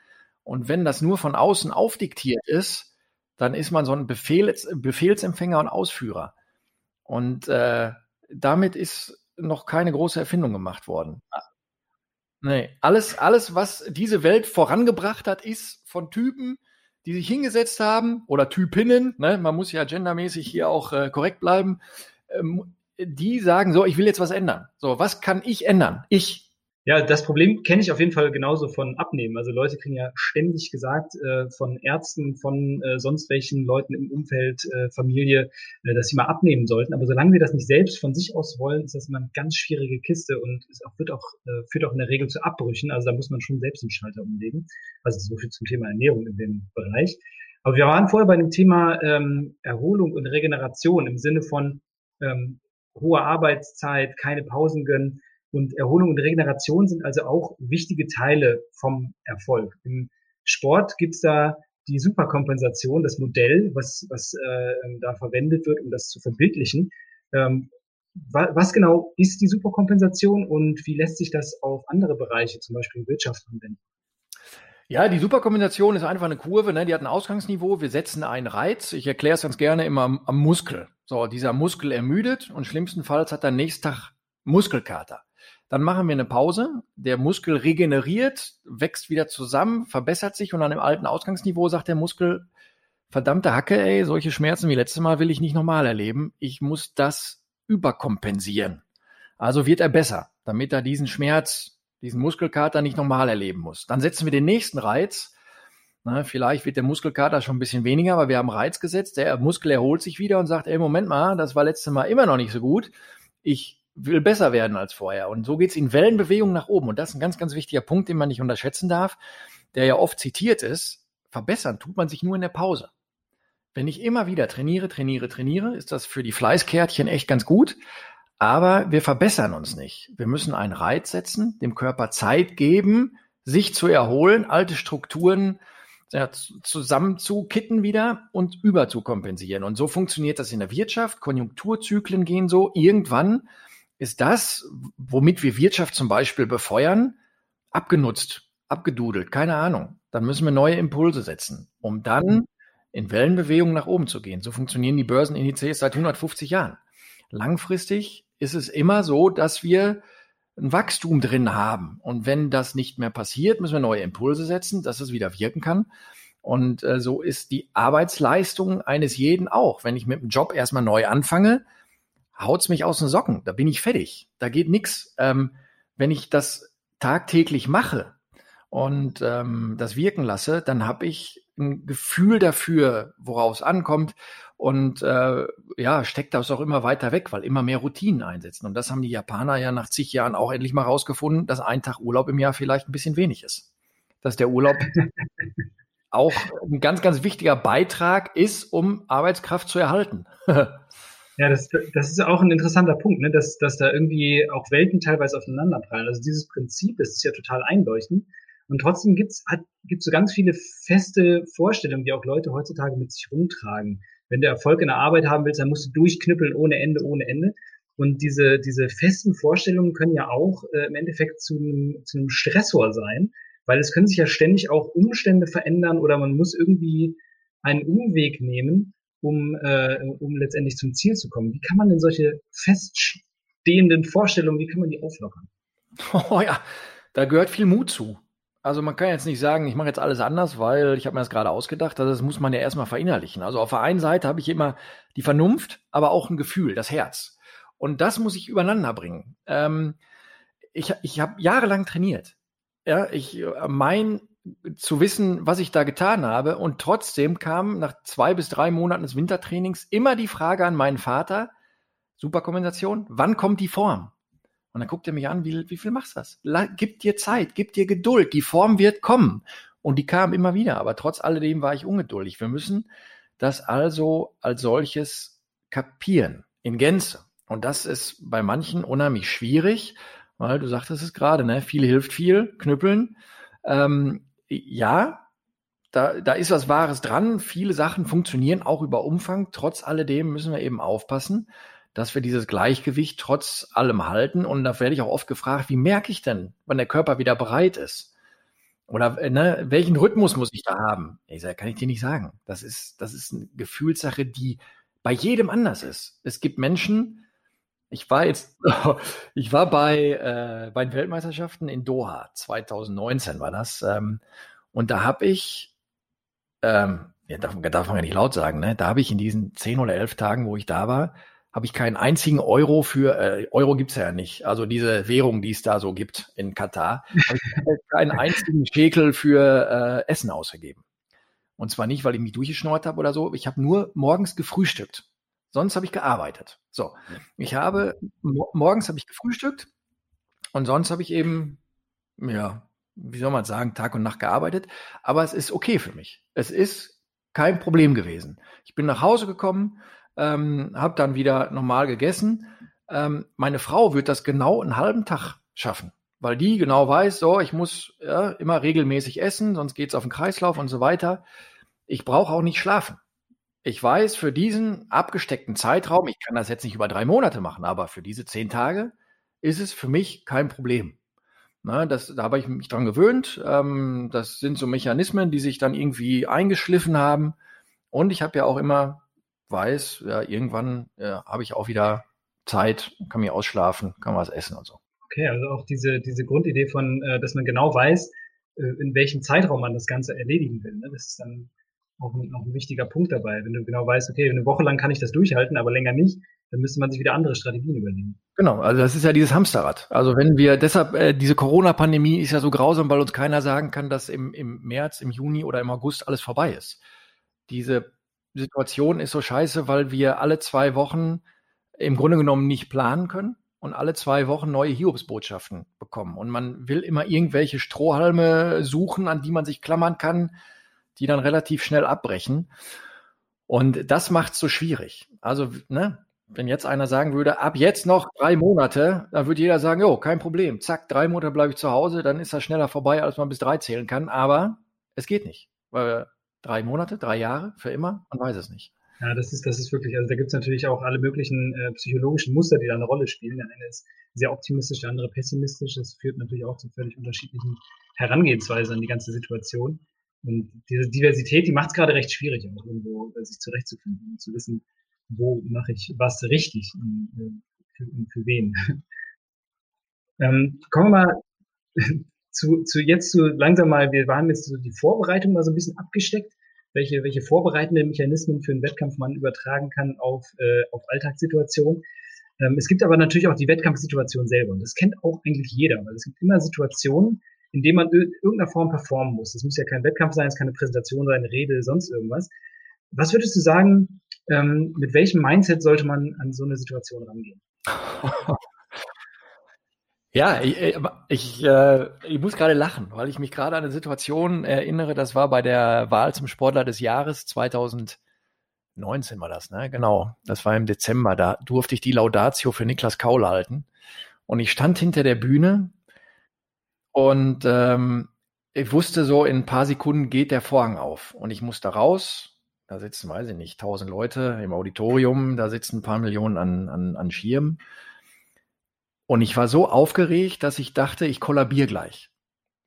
Und wenn das nur von außen aufdiktiert ist, dann ist man so ein Befehls Befehlsempfänger und Ausführer. Und äh, damit ist noch keine große Erfindung gemacht worden. Nee, alles, alles, was diese Welt vorangebracht hat, ist von Typen, die sich hingesetzt haben oder Typinnen, ne, man muss ja gendermäßig hier auch äh, korrekt bleiben, ähm, die sagen so, ich will jetzt was ändern. So, was kann ich ändern? Ich, ja, das Problem kenne ich auf jeden Fall genauso von Abnehmen. Also Leute kriegen ja ständig gesagt äh, von Ärzten, von äh, sonst welchen Leuten im Umfeld, äh, Familie, äh, dass sie mal abnehmen sollten. Aber solange wir das nicht selbst von sich aus wollen, ist das immer eine ganz schwierige Kiste und es auch, wird auch, äh, führt auch in der Regel zu Abbrüchen. Also da muss man schon selbst den Schalter umlegen. Also so viel zum Thema Ernährung in dem Bereich. Aber wir waren vorher bei dem Thema ähm, Erholung und Regeneration im Sinne von ähm, hohe Arbeitszeit, keine Pausen gönnen. Und Erholung und Regeneration sind also auch wichtige Teile vom Erfolg. Im Sport gibt's da die Superkompensation, das Modell, was, was äh, da verwendet wird, um das zu verbildlichen. Ähm, wa was genau ist die Superkompensation und wie lässt sich das auf andere Bereiche, zum Beispiel in Wirtschaft, anwenden? Ja, die Superkombination ist einfach eine Kurve, ne? die hat ein Ausgangsniveau. Wir setzen einen Reiz. Ich erkläre es ganz gerne immer am, am Muskel. So, dieser Muskel ermüdet und schlimmstenfalls hat er nächsten Tag Muskelkater. Dann machen wir eine Pause. Der Muskel regeneriert, wächst wieder zusammen, verbessert sich und an dem alten Ausgangsniveau sagt der Muskel, verdammte Hacke, ey, solche Schmerzen wie letztes Mal will ich nicht nochmal erleben. Ich muss das überkompensieren. Also wird er besser, damit er diesen Schmerz, diesen Muskelkater nicht nochmal erleben muss. Dann setzen wir den nächsten Reiz. Na, vielleicht wird der Muskelkater schon ein bisschen weniger, aber wir haben Reiz gesetzt. Der Muskel erholt sich wieder und sagt, ey, Moment mal, das war letztes Mal immer noch nicht so gut. Ich will besser werden als vorher. Und so geht es in Wellenbewegungen nach oben. Und das ist ein ganz, ganz wichtiger Punkt, den man nicht unterschätzen darf, der ja oft zitiert ist. Verbessern tut man sich nur in der Pause. Wenn ich immer wieder trainiere, trainiere, trainiere, ist das für die Fleißkärtchen echt ganz gut. Aber wir verbessern uns nicht. Wir müssen einen Reiz setzen, dem Körper Zeit geben, sich zu erholen, alte Strukturen ja, zusammenzukitten wieder und überzukompensieren. Und so funktioniert das in der Wirtschaft. Konjunkturzyklen gehen so. Irgendwann ist das, womit wir Wirtschaft zum Beispiel befeuern, abgenutzt, abgedudelt, keine Ahnung. Dann müssen wir neue Impulse setzen, um dann in Wellenbewegungen nach oben zu gehen. So funktionieren die Börsenindizes seit 150 Jahren. Langfristig ist es immer so, dass wir ein Wachstum drin haben. Und wenn das nicht mehr passiert, müssen wir neue Impulse setzen, dass es wieder wirken kann. Und äh, so ist die Arbeitsleistung eines jeden auch. Wenn ich mit dem Job erstmal neu anfange, haut's mich aus den Socken. Da bin ich fertig. Da geht nichts. Ähm, wenn ich das tagtäglich mache und ähm, das wirken lasse, dann habe ich ein Gefühl dafür, worauf es ankommt und äh, ja, steckt das auch immer weiter weg, weil immer mehr Routinen einsetzen. Und das haben die Japaner ja nach zig Jahren auch endlich mal rausgefunden, dass ein Tag Urlaub im Jahr vielleicht ein bisschen wenig ist. Dass der Urlaub auch ein ganz, ganz wichtiger Beitrag ist, um Arbeitskraft zu erhalten. ja, das, das ist auch ein interessanter Punkt, ne? dass, dass da irgendwie auch Welten teilweise aufeinanderprallen. Also dieses Prinzip, das ist ja total einleuchtend. Und trotzdem gibt's hat, gibt's so ganz viele feste Vorstellungen, die auch Leute heutzutage mit sich rumtragen. Wenn du Erfolg in der Arbeit haben willst, dann musst du durchknüppeln ohne Ende, ohne Ende. Und diese, diese festen Vorstellungen können ja auch äh, im Endeffekt zu einem, zu einem Stressor sein, weil es können sich ja ständig auch Umstände verändern oder man muss irgendwie einen Umweg nehmen, um, äh, um letztendlich zum Ziel zu kommen. Wie kann man denn solche feststehenden Vorstellungen, wie kann man die auflockern? Oh ja, da gehört viel Mut zu. Also man kann jetzt nicht sagen, ich mache jetzt alles anders, weil ich habe mir das gerade ausgedacht. Also das muss man ja erstmal verinnerlichen. Also auf der einen Seite habe ich immer die Vernunft, aber auch ein Gefühl, das Herz. Und das muss ich übereinander bringen. Ähm, ich ich habe jahrelang trainiert. Ja, ich äh, mein zu wissen, was ich da getan habe. Und trotzdem kam nach zwei bis drei Monaten des Wintertrainings immer die Frage an meinen Vater, Superkompensation, wann kommt die Form? Und dann guckt er mich an, wie, wie viel machst du das? gib dir Zeit, gib dir Geduld, die Form wird kommen. Und die kam immer wieder, aber trotz alledem war ich ungeduldig. Wir müssen das also als solches kapieren, in Gänze. Und das ist bei manchen unheimlich schwierig, weil du sagtest es gerade, ne? viel hilft viel, knüppeln. Ähm, ja, da, da ist was Wahres dran. Viele Sachen funktionieren auch über Umfang. Trotz alledem müssen wir eben aufpassen, dass wir dieses Gleichgewicht trotz allem halten. Und da werde ich auch oft gefragt, wie merke ich denn, wann der Körper wieder bereit ist? Oder äh, ne, welchen Rhythmus muss ich da haben? Ich sage, kann ich dir nicht sagen. Das ist, das ist eine Gefühlssache, die bei jedem anders ist. Es gibt Menschen, ich war jetzt, ich war bei, äh, bei den Weltmeisterschaften in Doha, 2019 war das. Ähm, und da habe ich, ähm, ja, darf, darf man ja nicht laut sagen, ne? da habe ich in diesen zehn oder elf Tagen, wo ich da war, habe ich keinen einzigen Euro für, äh, Euro gibt's ja nicht, also diese Währung, die es da so gibt in Katar, habe ich keinen einzigen Schekel für äh, Essen ausgegeben. Und zwar nicht, weil ich mich durchgeschnort habe oder so, ich habe nur morgens gefrühstückt. Sonst habe ich gearbeitet. So, ich habe morgens habe ich gefrühstückt und sonst habe ich eben ja, wie soll man sagen, Tag und Nacht gearbeitet, aber es ist okay für mich. Es ist kein Problem gewesen. Ich bin nach Hause gekommen, ähm, habe dann wieder normal gegessen. Ähm, meine Frau wird das genau einen halben Tag schaffen, weil die genau weiß, so, ich muss ja, immer regelmäßig essen, sonst geht's auf den Kreislauf und so weiter. Ich brauche auch nicht schlafen. Ich weiß, für diesen abgesteckten Zeitraum, ich kann das jetzt nicht über drei Monate machen, aber für diese zehn Tage ist es für mich kein Problem. Na, das, da habe ich mich dran gewöhnt. Ähm, das sind so Mechanismen, die sich dann irgendwie eingeschliffen haben. Und ich habe ja auch immer weiß, ja, irgendwann ja, habe ich auch wieder Zeit, kann mich ausschlafen, kann was essen und so. Okay, also auch diese, diese Grundidee von, äh, dass man genau weiß, äh, in welchem Zeitraum man das Ganze erledigen will. Ne? Das ist dann auch ein, auch ein wichtiger Punkt dabei. Wenn du genau weißt, okay, eine Woche lang kann ich das durchhalten, aber länger nicht, dann müsste man sich wieder andere Strategien überlegen. Genau, also das ist ja dieses Hamsterrad. Also wenn wir deshalb, äh, diese Corona-Pandemie ist ja so grausam, weil uns keiner sagen kann, dass im, im März, im Juni oder im August alles vorbei ist. Diese Situation ist so scheiße, weil wir alle zwei Wochen im Grunde genommen nicht planen können und alle zwei Wochen neue Hiobsbotschaften bekommen. Und man will immer irgendwelche Strohhalme suchen, an die man sich klammern kann, die dann relativ schnell abbrechen. Und das macht es so schwierig. Also, ne, wenn jetzt einer sagen würde, ab jetzt noch drei Monate, dann würde jeder sagen, jo, kein Problem. Zack, drei Monate bleibe ich zu Hause, dann ist das schneller vorbei, als man bis drei zählen kann. Aber es geht nicht. Weil drei Monate, drei Jahre, für immer, man weiß es nicht. Ja, das ist, das ist wirklich, also da gibt es natürlich auch alle möglichen äh, psychologischen Muster, die da eine Rolle spielen. Der eine ist sehr optimistisch, der andere pessimistisch. Das führt natürlich auch zu völlig unterschiedlichen Herangehensweisen an die ganze Situation. Und diese Diversität, die macht es gerade recht schwierig, auch irgendwo äh, sich zurechtzufinden und zu wissen, wo mache ich was richtig und, äh, für, und für wen. ähm, kommen wir mal zu, zu jetzt so langsam mal, wir waren jetzt so die Vorbereitung mal so ein bisschen abgesteckt welche, welche vorbereitenden Mechanismen für einen Wettkampf man übertragen kann auf, äh, auf Alltagssituationen. Ähm, es gibt aber natürlich auch die Wettkampfsituation selber. Und das kennt auch eigentlich jeder, weil es gibt immer Situationen, in denen man in irgendeiner Form performen muss. Das muss ja kein Wettkampf sein, es kann eine Präsentation sein, eine Rede, sonst irgendwas. Was würdest du sagen, ähm, mit welchem Mindset sollte man an so eine Situation rangehen? Ja, ich, äh, ich, äh, ich muss gerade lachen, weil ich mich gerade an eine Situation erinnere, das war bei der Wahl zum Sportler des Jahres 2019 war das, ne? Genau, das war im Dezember, da durfte ich die Laudatio für Niklas Kaul halten. Und ich stand hinter der Bühne und ähm, ich wusste so, in ein paar Sekunden geht der Vorhang auf und ich musste raus. Da sitzen, weiß ich nicht, tausend Leute im Auditorium, da sitzen ein paar Millionen an, an, an Schirmen. Und ich war so aufgeregt, dass ich dachte, ich kollabiere gleich.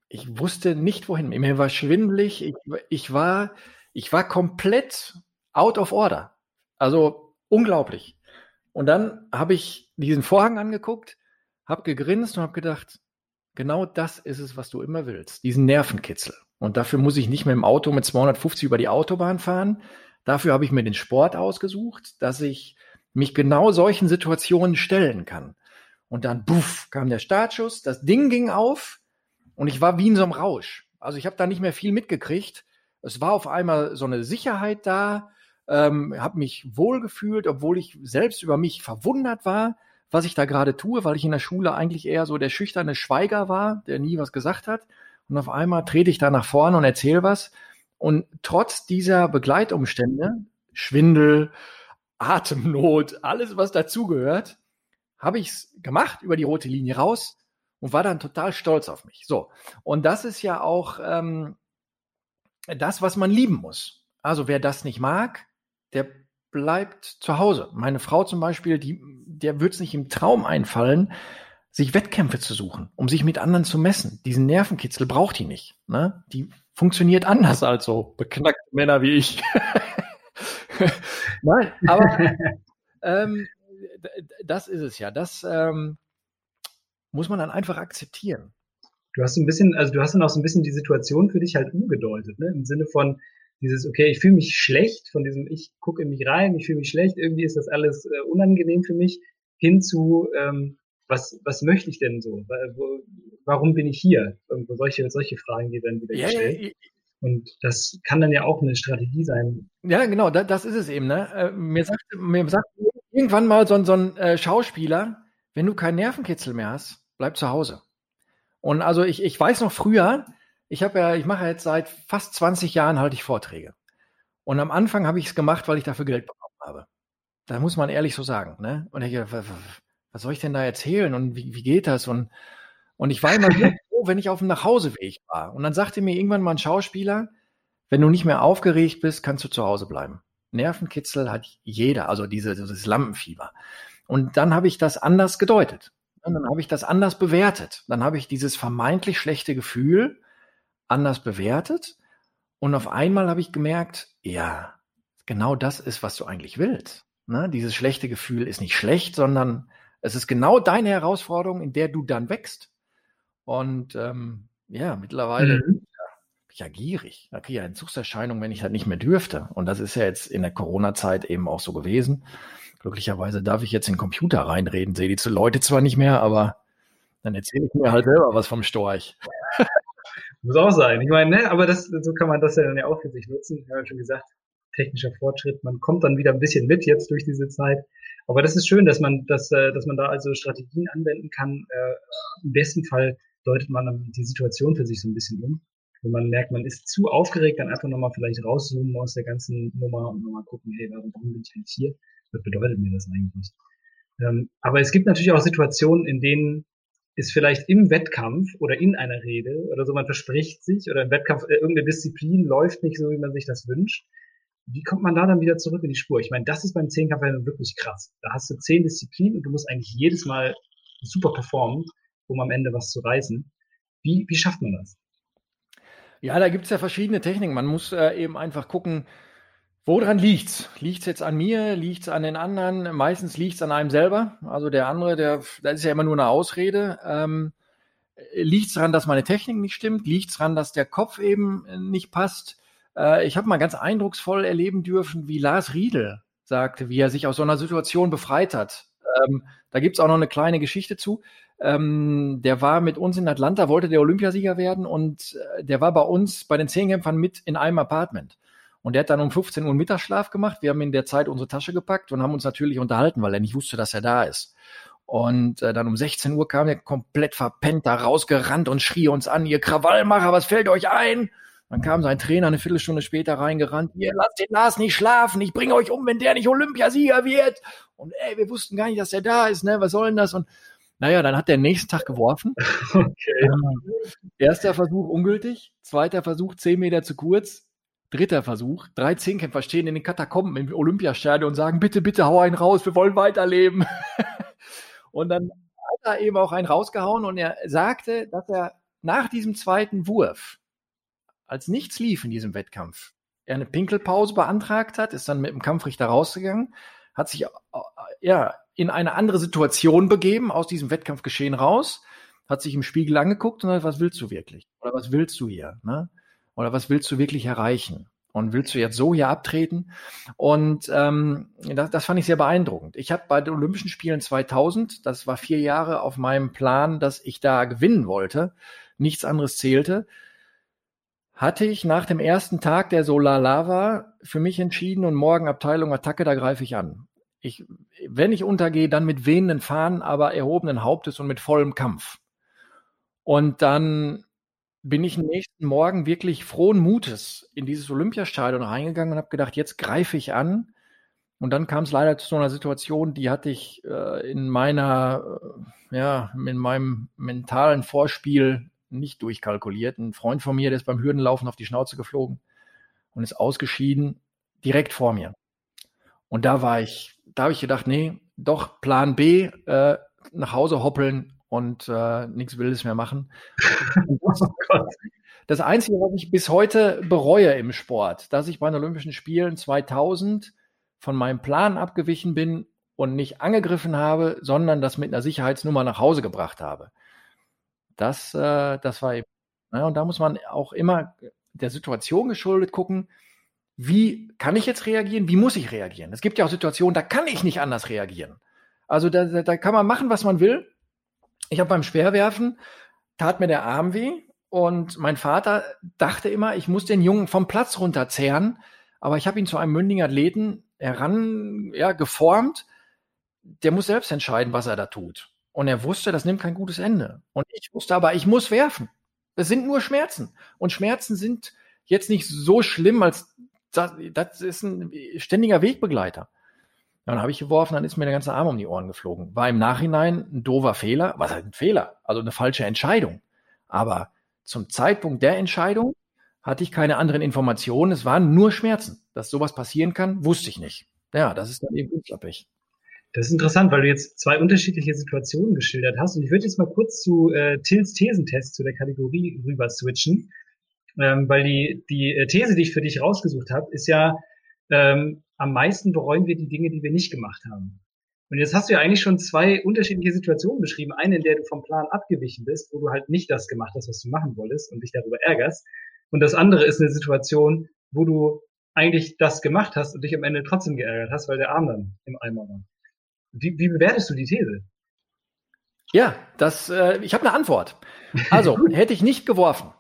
Ich wusste nicht wohin. Mir war schwindelig. Ich, ich, war, ich war komplett out of order. Also unglaublich. Und dann habe ich diesen Vorhang angeguckt, habe gegrinst und habe gedacht, genau das ist es, was du immer willst. Diesen Nervenkitzel. Und dafür muss ich nicht mehr im Auto mit 250 über die Autobahn fahren. Dafür habe ich mir den Sport ausgesucht, dass ich mich genau solchen Situationen stellen kann. Und dann, buff, kam der Startschuss, das Ding ging auf und ich war wie in so einem Rausch. Also ich habe da nicht mehr viel mitgekriegt. Es war auf einmal so eine Sicherheit da, ähm, habe mich wohlgefühlt, obwohl ich selbst über mich verwundert war, was ich da gerade tue, weil ich in der Schule eigentlich eher so der schüchterne Schweiger war, der nie was gesagt hat. Und auf einmal trete ich da nach vorne und erzähle was. Und trotz dieser Begleitumstände, Schwindel, Atemnot, alles, was dazugehört, habe ich es gemacht, über die rote Linie raus und war dann total stolz auf mich. So, und das ist ja auch ähm, das, was man lieben muss. Also wer das nicht mag, der bleibt zu Hause. Meine Frau zum Beispiel, die, der wird es nicht im Traum einfallen, sich Wettkämpfe zu suchen, um sich mit anderen zu messen. Diesen Nervenkitzel braucht die nicht. Ne? Die funktioniert anders als so beknackte Männer wie ich. Nein, aber ähm, das ist es ja. Das ähm, muss man dann einfach akzeptieren. Du hast ein bisschen, also du hast dann auch so ein bisschen die Situation für dich halt umgedeutet, ne? Im Sinne von dieses, okay, ich fühle mich schlecht, von diesem, ich gucke in mich rein, ich fühle mich schlecht, irgendwie ist das alles äh, unangenehm für mich, hin zu, ähm, was, was möchte ich denn so? Warum bin ich hier? Irgendwo solche, solche Fragen, die dann wieder gestellt. Ja, und das kann dann ja auch eine Strategie sein. Ja, genau, da, das ist es eben. Ne? Äh, mir sagt, mir sagt irgendwann mal so, so ein äh, Schauspieler, wenn du keinen Nervenkitzel mehr hast, bleib zu Hause. Und also ich, ich weiß noch früher, ich habe ja, ich mache jetzt seit fast 20 Jahren halte ich Vorträge. Und am Anfang habe ich es gemacht, weil ich dafür Geld bekommen habe. Da muss man ehrlich so sagen. Ne? Und ich, was, was soll ich denn da erzählen und wie, wie geht das? Und, und ich war immer froh, wenn ich auf dem Nachhauseweg war. Und dann sagte mir irgendwann mal ein Schauspieler, wenn du nicht mehr aufgeregt bist, kannst du zu Hause bleiben. Nervenkitzel hat jeder, also diese, dieses Lampenfieber. Und dann habe ich das anders gedeutet. Und dann habe ich das anders bewertet. Dann habe ich dieses vermeintlich schlechte Gefühl anders bewertet. Und auf einmal habe ich gemerkt, ja, genau das ist, was du eigentlich willst. Ne? Dieses schlechte Gefühl ist nicht schlecht, sondern es ist genau deine Herausforderung, in der du dann wächst. Und ähm, ja, mittlerweile mhm ja gierig. Da kriege ich Entzugserscheinungen, wenn ich halt nicht mehr dürfte. Und das ist ja jetzt in der Corona-Zeit eben auch so gewesen. Glücklicherweise darf ich jetzt in den Computer reinreden, sehe die Leute zwar nicht mehr, aber dann erzähle ich mir halt selber was vom Storch. Muss auch sein. Ich meine, ne, aber das, so kann man das ja dann ja auch für sich nutzen. Ich habe ja schon gesagt, technischer Fortschritt. Man kommt dann wieder ein bisschen mit jetzt durch diese Zeit. Aber das ist schön, dass man, dass, äh, dass man da also Strategien anwenden kann. Äh, Im besten Fall deutet man die Situation für sich so ein bisschen um wenn man merkt, man ist zu aufgeregt, dann einfach nochmal vielleicht rauszoomen aus der ganzen Nummer und nochmal gucken, hey, warum, bin ich jetzt hier? Was bedeutet mir das eigentlich? Ähm, aber es gibt natürlich auch Situationen, in denen ist vielleicht im Wettkampf oder in einer Rede oder so, man verspricht sich oder im Wettkampf äh, irgendeine Disziplin läuft nicht so, wie man sich das wünscht. Wie kommt man da dann wieder zurück in die Spur? Ich meine, das ist beim Zehnkampf wirklich krass. Da hast du zehn Disziplinen und du musst eigentlich jedes Mal super performen, um am Ende was zu reißen. Wie, wie schafft man das? Ja, da gibt es ja verschiedene Techniken. Man muss äh, eben einfach gucken, woran liegt's? Liegt's jetzt an mir? Liegt's an den anderen? Meistens liegt's an einem selber. Also der andere, der, das ist ja immer nur eine Ausrede. Ähm, liegt's daran, dass meine Technik nicht stimmt? Liegt's daran, dass der Kopf eben nicht passt? Äh, ich habe mal ganz eindrucksvoll erleben dürfen, wie Lars Riedel sagte, wie er sich aus so einer Situation befreit hat. Ähm, da gibt's auch noch eine kleine Geschichte zu. Ähm, der war mit uns in Atlanta, wollte der Olympiasieger werden und äh, der war bei uns bei den Zehnkämpfern mit in einem Apartment. Und der hat dann um 15 Uhr Mittagsschlaf gemacht. Wir haben in der Zeit unsere Tasche gepackt und haben uns natürlich unterhalten, weil er nicht wusste, dass er da ist. Und äh, dann um 16 Uhr kam er komplett verpennt da rausgerannt und schrie uns an, ihr Krawallmacher, was fällt euch ein? Dann kam sein Trainer eine Viertelstunde später reingerannt, ihr lasst den Lars nicht schlafen, ich bringe euch um, wenn der nicht Olympiasieger wird. Und ey, wir wussten gar nicht, dass er da ist, ne? Was soll denn das? Und naja, dann hat der nächsten Tag geworfen. Okay. Erster Versuch ungültig, zweiter Versuch zehn Meter zu kurz, dritter Versuch. Drei Zehnkämpfer stehen in den Katakomben im Olympiastadion und sagen, bitte, bitte hau einen raus, wir wollen weiterleben. und dann hat er eben auch einen rausgehauen und er sagte, dass er nach diesem zweiten Wurf, als nichts lief in diesem Wettkampf, er eine Pinkelpause beantragt hat, ist dann mit dem Kampfrichter rausgegangen, hat sich ja in eine andere Situation begeben, aus diesem Wettkampfgeschehen raus, hat sich im Spiegel angeguckt und sagt, was willst du wirklich? Oder was willst du hier? Ne? Oder was willst du wirklich erreichen? Und willst du jetzt so hier abtreten? Und ähm, das, das fand ich sehr beeindruckend. Ich habe bei den Olympischen Spielen 2000, das war vier Jahre auf meinem Plan, dass ich da gewinnen wollte, nichts anderes zählte, hatte ich nach dem ersten Tag, der so lala war, für mich entschieden und morgen Abteilung Attacke, da greife ich an ich, wenn ich untergehe, dann mit wehenden Fahnen, aber erhobenen Hauptes und mit vollem Kampf. Und dann bin ich nächsten Morgen wirklich frohen Mutes in dieses Olympiastadion reingegangen und habe gedacht, jetzt greife ich an. Und dann kam es leider zu so einer Situation, die hatte ich äh, in meiner, äh, ja, in meinem mentalen Vorspiel nicht durchkalkuliert. Ein Freund von mir, der ist beim Hürdenlaufen auf die Schnauze geflogen und ist ausgeschieden, direkt vor mir. Und da war ich da habe ich gedacht, nee, doch Plan B, äh, nach Hause hoppeln und äh, nichts Wildes mehr machen. Das Einzige, was ich bis heute bereue im Sport, dass ich bei den Olympischen Spielen 2000 von meinem Plan abgewichen bin und nicht angegriffen habe, sondern das mit einer Sicherheitsnummer nach Hause gebracht habe. Das, äh, das war eben. Ne, und da muss man auch immer der Situation geschuldet gucken, wie kann ich jetzt reagieren? Wie muss ich reagieren? Es gibt ja auch Situationen, da kann ich nicht anders reagieren. Also da, da, kann man machen, was man will. Ich habe beim Speerwerfen, tat mir der Arm weh und mein Vater dachte immer, ich muss den Jungen vom Platz runterzehren, aber ich habe ihn zu einem mündigen Athleten heran ja, geformt. Der muss selbst entscheiden, was er da tut. Und er wusste, das nimmt kein gutes Ende. Und ich wusste aber, ich muss werfen. Es sind nur Schmerzen. Und Schmerzen sind jetzt nicht so schlimm, als das, das ist ein ständiger Wegbegleiter. Dann habe ich geworfen, dann ist mir der ganze Arm um die Ohren geflogen. War im Nachhinein ein doofer Fehler. Was heißt ein Fehler? Also eine falsche Entscheidung. Aber zum Zeitpunkt der Entscheidung hatte ich keine anderen Informationen. Es waren nur Schmerzen. Dass sowas passieren kann, wusste ich nicht. Ja, das ist dann eben unschlappig. Das ist interessant, weil du jetzt zwei unterschiedliche Situationen geschildert hast. Und ich würde jetzt mal kurz zu äh, Tills Thesentest zu der Kategorie rüber switchen. Ähm, weil die, die äh, These, die ich für dich rausgesucht habe, ist ja, ähm, am meisten bereuen wir die Dinge, die wir nicht gemacht haben. Und jetzt hast du ja eigentlich schon zwei unterschiedliche Situationen beschrieben. Eine, in der du vom Plan abgewichen bist, wo du halt nicht das gemacht hast, was du machen wolltest und dich darüber ärgerst. Und das andere ist eine Situation, wo du eigentlich das gemacht hast und dich am Ende trotzdem geärgert hast, weil der Arm dann im Eimer war. Wie, wie bewertest du die These? Ja, das, äh, ich habe eine Antwort. Also, hätte ich nicht geworfen,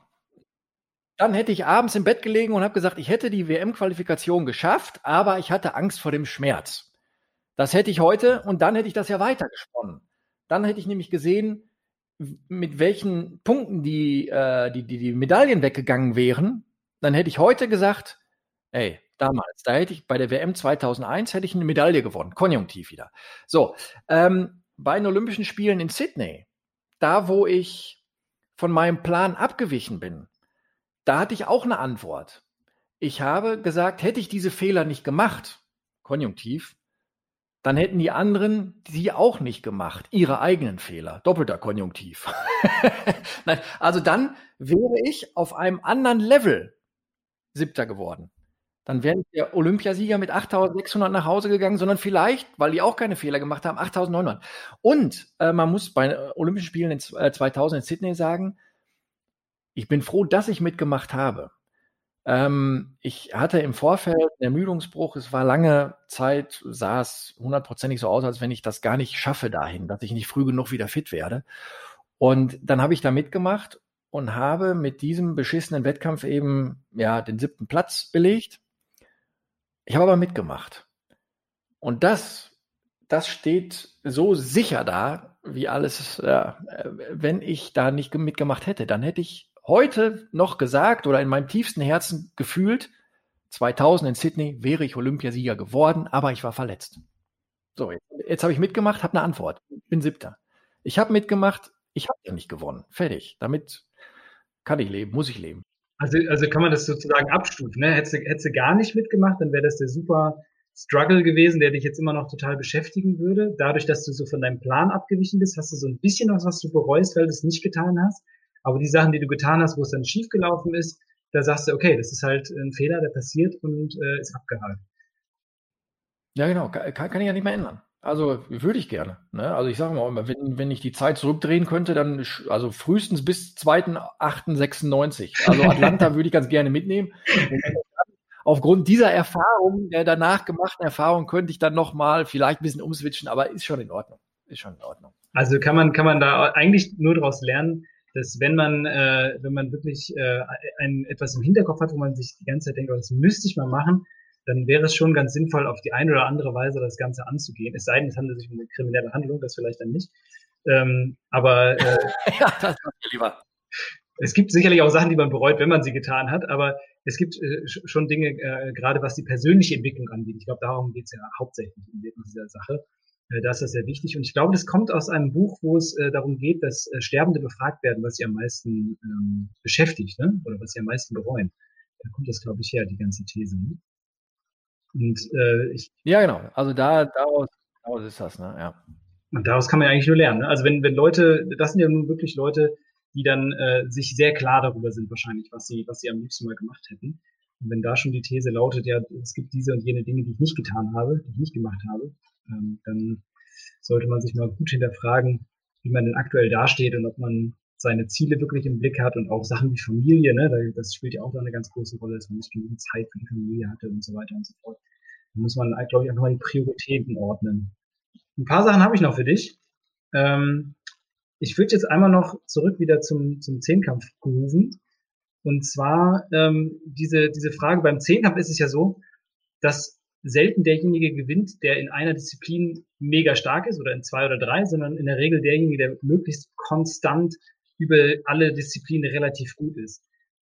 dann hätte ich abends im Bett gelegen und habe gesagt, ich hätte die WM-Qualifikation geschafft, aber ich hatte Angst vor dem Schmerz. Das hätte ich heute und dann hätte ich das ja weitergesponnen. Dann hätte ich nämlich gesehen, mit welchen Punkten die, äh, die, die, die Medaillen weggegangen wären, dann hätte ich heute gesagt, ey, damals, da hätte ich bei der WM 2001 hätte ich eine Medaille gewonnen, konjunktiv wieder. So, ähm, bei den Olympischen Spielen in Sydney, da wo ich von meinem Plan abgewichen bin, da hatte ich auch eine Antwort. Ich habe gesagt, hätte ich diese Fehler nicht gemacht, konjunktiv, dann hätten die anderen sie auch nicht gemacht, ihre eigenen Fehler. Doppelter Konjunktiv. Nein, also dann wäre ich auf einem anderen Level Siebter geworden. Dann wäre nicht der Olympiasieger mit 8600 nach Hause gegangen, sondern vielleicht, weil die auch keine Fehler gemacht haben, 8900. Und äh, man muss bei Olympischen Spielen in, äh, 2000 in Sydney sagen, ich bin froh, dass ich mitgemacht habe. Ähm, ich hatte im Vorfeld einen Ermüdungsbruch. Es war lange Zeit, sah es hundertprozentig so aus, als wenn ich das gar nicht schaffe dahin, dass ich nicht früh genug wieder fit werde. Und dann habe ich da mitgemacht und habe mit diesem beschissenen Wettkampf eben ja den siebten Platz belegt. Ich habe aber mitgemacht. Und das, das steht so sicher da, wie alles, ja, äh, wenn ich da nicht mitgemacht hätte, dann hätte ich heute noch gesagt oder in meinem tiefsten Herzen gefühlt, 2000 in Sydney wäre ich Olympiasieger geworden, aber ich war verletzt. So, jetzt, jetzt habe ich mitgemacht, habe eine Antwort. Ich bin siebter. Ich habe mitgemacht, ich habe ja nicht gewonnen. Fertig. Damit kann ich leben, muss ich leben. Also, also kann man das sozusagen abstufen. Ne? Hättest, du, hättest du gar nicht mitgemacht, dann wäre das der super Struggle gewesen, der dich jetzt immer noch total beschäftigen würde. Dadurch, dass du so von deinem Plan abgewichen bist, hast du so ein bisschen was, was du bereust, weil du es nicht getan hast. Aber die Sachen, die du getan hast, wo es dann schief gelaufen ist, da sagst du, okay, das ist halt ein Fehler, der passiert und äh, ist abgehakt. Ja, genau, kann, kann ich ja nicht mehr ändern. Also würde ich gerne. Ne? Also ich sage mal, wenn, wenn ich die Zeit zurückdrehen könnte, dann also frühestens bis 2.8.96. Also Atlanta würde ich ganz gerne mitnehmen. Aufgrund dieser Erfahrung, der danach gemachten Erfahrung, könnte ich dann nochmal vielleicht ein bisschen umswitchen, aber ist schon in Ordnung. Ist schon in Ordnung. Also kann man, kann man da eigentlich nur daraus lernen, dass wenn man, äh, wenn man wirklich äh, ein, etwas im Hinterkopf hat, wo man sich die ganze Zeit denkt, oh, das müsste ich mal machen, dann wäre es schon ganz sinnvoll, auf die eine oder andere Weise das Ganze anzugehen. Es sei denn, es handelt sich um eine kriminelle Handlung, das vielleicht dann nicht. Ähm, aber äh, ja, das ich lieber. Es gibt sicherlich auch Sachen, die man bereut, wenn man sie getan hat, aber es gibt äh, schon Dinge, äh, gerade was die persönliche Entwicklung angeht. Ich glaube, darum geht es ja hauptsächlich in dieser Sache. Äh, da ist das sehr wichtig. Und ich glaube, das kommt aus einem Buch, wo es äh, darum geht, dass äh, Sterbende befragt werden, was sie am meisten ähm, beschäftigt, ne? oder was sie am meisten bereuen. Da kommt das, glaube ich, her, die ganze These. Ne? Und äh, ich. Ja, genau. Also da, daraus, daraus ist das, ne? Ja. Und daraus kann man ja eigentlich nur lernen. Ne? Also wenn, wenn Leute, das sind ja nun wirklich Leute, die dann äh, sich sehr klar darüber sind, wahrscheinlich, was sie, was sie am liebsten mal gemacht hätten. Und wenn da schon die These lautet, ja, es gibt diese und jene Dinge, die ich nicht getan habe, die ich nicht gemacht habe, ähm, dann sollte man sich mal gut hinterfragen, wie man denn aktuell dasteht und ob man seine Ziele wirklich im Blick hat und auch Sachen wie Familie, ne, das spielt ja auch da eine ganz große Rolle, dass man nicht genug Zeit für die Familie hatte und so weiter und so fort. Da muss man, glaube ich, einfach mal die Prioritäten ordnen. Ein paar Sachen habe ich noch für dich. Ähm, ich würde jetzt einmal noch zurück wieder zum, zum Zehnkampf grooven. Und zwar ähm, diese, diese Frage beim Zehnkampf ist es ja so, dass selten derjenige gewinnt, der in einer Disziplin mega stark ist oder in zwei oder drei, sondern in der Regel derjenige, der möglichst konstant über alle Disziplinen relativ gut ist.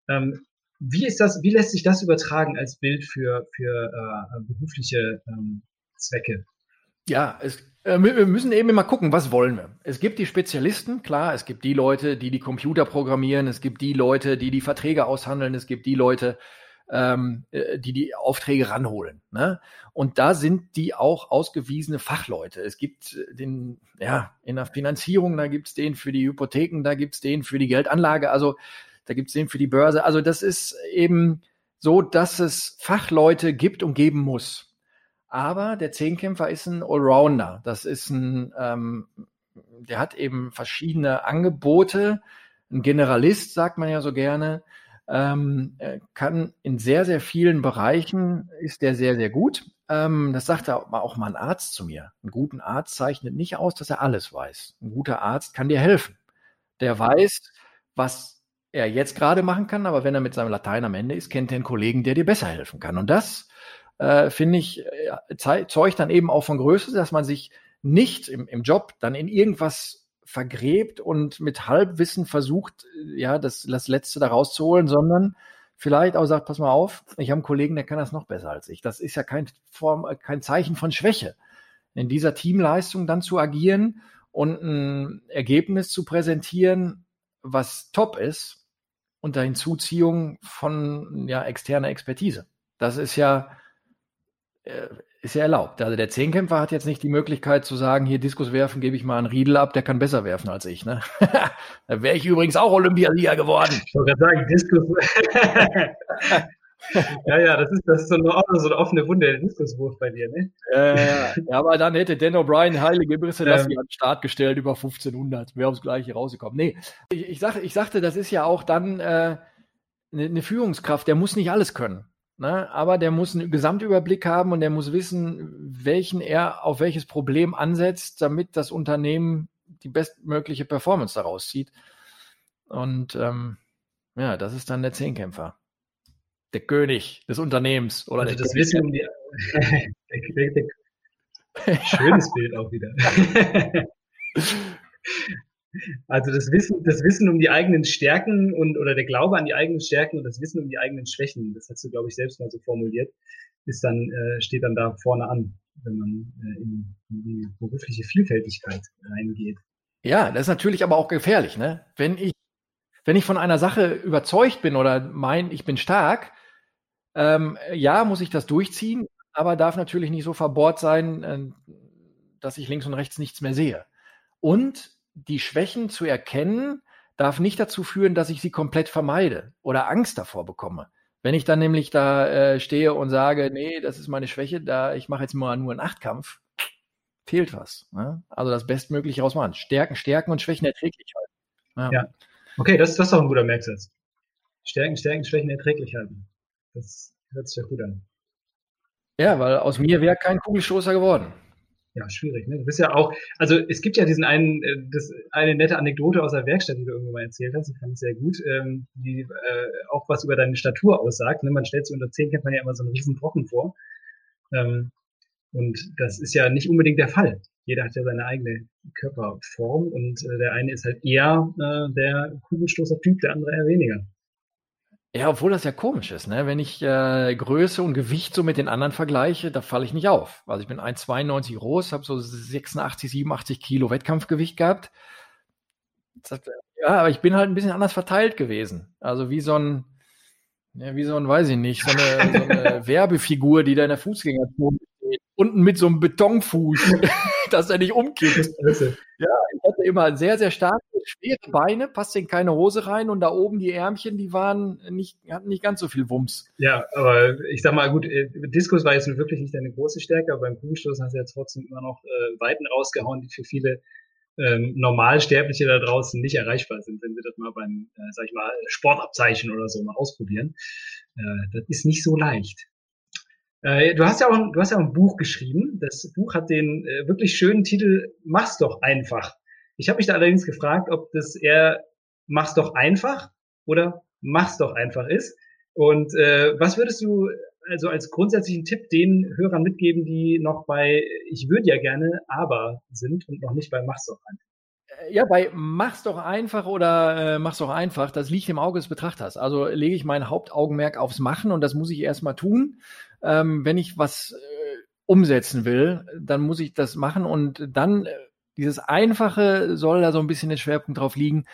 Ähm, wie ist das, wie lässt sich das übertragen als Bild für, für äh, berufliche ähm, Zwecke? Ja, es, äh, wir müssen eben immer gucken, was wollen wir. Es gibt die Spezialisten, klar, es gibt die Leute, die die Computer programmieren, es gibt die Leute, die die Verträge aushandeln, es gibt die Leute, ähm, äh, die die Aufträge ranholen. Ne? Und da sind die auch ausgewiesene Fachleute. Es gibt den, ja, in der Finanzierung, da gibt's den für die Hypotheken, da gibt's den für die Geldanlage, also da gibt's den für die Börse. Also das ist eben so, dass es Fachleute gibt und geben muss. Aber der Zehnkämpfer ist ein Allrounder. Das ist ein, ähm, der hat eben verschiedene Angebote. Ein Generalist, sagt man ja so gerne ähm, äh, kann in sehr, sehr vielen Bereichen ist der sehr, sehr gut. Ähm, das sagte auch mal ein Arzt zu mir. Ein guter Arzt zeichnet nicht aus, dass er alles weiß. Ein guter Arzt kann dir helfen. Der weiß, was er jetzt gerade machen kann, aber wenn er mit seinem Latein am Ende ist, kennt er einen Kollegen, der dir besser helfen kann. Und das, äh, finde ich, äh, zeugt dann eben auch von Größe, dass man sich nicht im, im Job dann in irgendwas vergräbt und mit Halbwissen versucht, ja, das, das Letzte da rauszuholen, sondern vielleicht auch sagt, pass mal auf, ich habe einen Kollegen, der kann das noch besser als ich. Das ist ja kein Form, kein Zeichen von Schwäche. In dieser Teamleistung dann zu agieren und ein Ergebnis zu präsentieren, was top ist, unter Hinzuziehung von ja, externer Expertise. Das ist ja, äh, ist ja erlaubt. Also der Zehnkämpfer hat jetzt nicht die Möglichkeit zu sagen, hier Diskus werfen, gebe ich mal einen Riedel ab, der kann besser werfen als ich. Ne? da wäre ich übrigens auch Olympiasieger geworden. Ich wollte gerade sagen, Diskus. ja, ja, das ist, das ist so, eine, so eine offene Wunde, der Diskuswurf bei dir, ne? Äh, ja, aber dann hätte Dan O'Brien heilige Brisse ähm, an den Start gestellt über 1500. Wäre aufs Gleiche rausgekommen. Nee, ich, ich, sag, ich sagte, das ist ja auch dann äh, eine, eine Führungskraft, der muss nicht alles können. Ne? Aber der muss einen Gesamtüberblick haben und der muss wissen, welchen er auf welches Problem ansetzt, damit das Unternehmen die bestmögliche Performance daraus zieht. Und ähm, ja, das ist dann der Zehnkämpfer. Der König des Unternehmens. Oder also das Wissen um die. Schönes Bild auch wieder. Also das Wissen, das Wissen um die eigenen Stärken und oder der Glaube an die eigenen Stärken und das Wissen um die eigenen Schwächen, das hast du, glaube ich, selbst mal so formuliert, ist dann, äh, steht dann da vorne an, wenn man äh, in, in die berufliche Vielfältigkeit reingeht. Ja, das ist natürlich aber auch gefährlich, ne? Wenn ich, wenn ich von einer Sache überzeugt bin oder mein, ich bin stark, ähm, ja, muss ich das durchziehen, aber darf natürlich nicht so verbohrt sein, äh, dass ich links und rechts nichts mehr sehe. Und die Schwächen zu erkennen, darf nicht dazu führen, dass ich sie komplett vermeide oder Angst davor bekomme. Wenn ich dann nämlich da äh, stehe und sage, nee, das ist meine Schwäche, da ich mache jetzt mal nur einen Achtkampf, fehlt was. Ne? Also das Bestmögliche rausmachen. Stärken, Stärken und Schwächen erträglich halten. Ja. ja. Okay, das, das ist doch ein guter Merksatz. Stärken, Stärken, Schwächen erträglich halten. Das hört sich ja gut an. Ja, weil aus mir wäre kein Kugelstoßer geworden ja, schwierig. Ne? Du bist ja auch, also es gibt ja diesen einen, äh, das eine nette Anekdote aus der Werkstatt, die du irgendwann mal erzählt hast, die fand ich sehr gut, ähm, die äh, auch was über deine Statur aussagt. Ne? Man stellt sich unter zehn kennt man ja immer so einen riesen Brocken vor. Ähm, und das ist ja nicht unbedingt der Fall. Jeder hat ja seine eigene Körperform und äh, der eine ist halt eher äh, der Kugelstoßer-Typ, der andere eher weniger. Ja, obwohl das ja komisch ist, ne? Wenn ich äh, Größe und Gewicht so mit den anderen vergleiche, da falle ich nicht auf. Also ich bin 1,92 groß, habe so 86, 87 Kilo Wettkampfgewicht gehabt. Ja, aber ich bin halt ein bisschen anders verteilt gewesen. Also wie so ein, ja, wie so ein, weiß ich nicht, so eine, so eine Werbefigur, die da in der Fußgängerzone. Unten mit so einem Betonfuß, dass er nicht umkippt. Ja, ich hatte immer sehr, sehr starke, schwere Beine, passte in keine Hose rein und da oben die Ärmchen, die waren nicht, hatten nicht ganz so viel Wumms. Ja, aber ich sag mal, gut, äh, Diskus war jetzt wirklich nicht deine große Stärke, aber beim Kugelstoßen hast du ja trotzdem immer noch äh, Weiten rausgehauen, die für viele ähm, Normalsterbliche da draußen nicht erreichbar sind, wenn sie das mal beim, äh, sag ich mal, Sportabzeichen oder so mal ausprobieren. Äh, das ist nicht so leicht. Äh, du hast ja auch, du hast ja auch ein Buch geschrieben. Das Buch hat den äh, wirklich schönen Titel Mach's doch einfach. Ich habe mich da allerdings gefragt, ob das eher Mach's doch einfach oder Mach's doch einfach ist. Und äh, was würdest du also als grundsätzlichen Tipp den Hörern mitgeben, die noch bei Ich würde ja gerne, aber sind und noch nicht bei Mach's doch einfach? Ja, bei mach's doch einfach oder äh, mach's doch einfach, das liegt im Auge des Betrachters. Also lege ich mein Hauptaugenmerk aufs Machen und das muss ich erstmal tun ähm, wenn ich was äh, umsetzen will, dann muss ich das machen und dann äh, dieses Einfache soll da so ein bisschen der Schwerpunkt drauf liegen.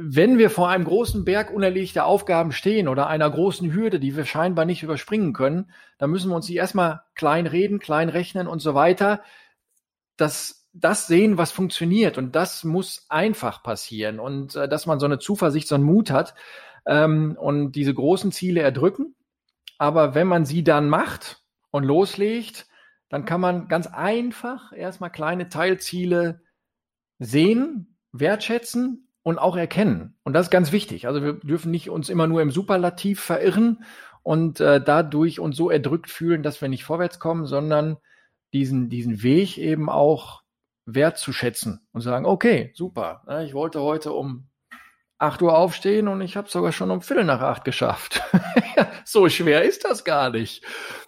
Wenn wir vor einem großen Berg unerlegter Aufgaben stehen oder einer großen Hürde, die wir scheinbar nicht überspringen können, dann müssen wir uns die erstmal klein reden, klein rechnen und so weiter. Das, das sehen, was funktioniert und das muss einfach passieren und äh, dass man so eine Zuversicht, so einen Mut hat ähm, und diese großen Ziele erdrücken aber wenn man sie dann macht und loslegt, dann kann man ganz einfach erstmal kleine Teilziele sehen, wertschätzen und auch erkennen. Und das ist ganz wichtig. Also wir dürfen nicht uns immer nur im Superlativ verirren und äh, dadurch uns so erdrückt fühlen, dass wir nicht vorwärts kommen, sondern diesen, diesen Weg eben auch wertzuschätzen und sagen, okay, super, ne, ich wollte heute um 8 Uhr aufstehen und ich habe sogar schon um Viertel nach acht geschafft. so schwer ist das gar nicht.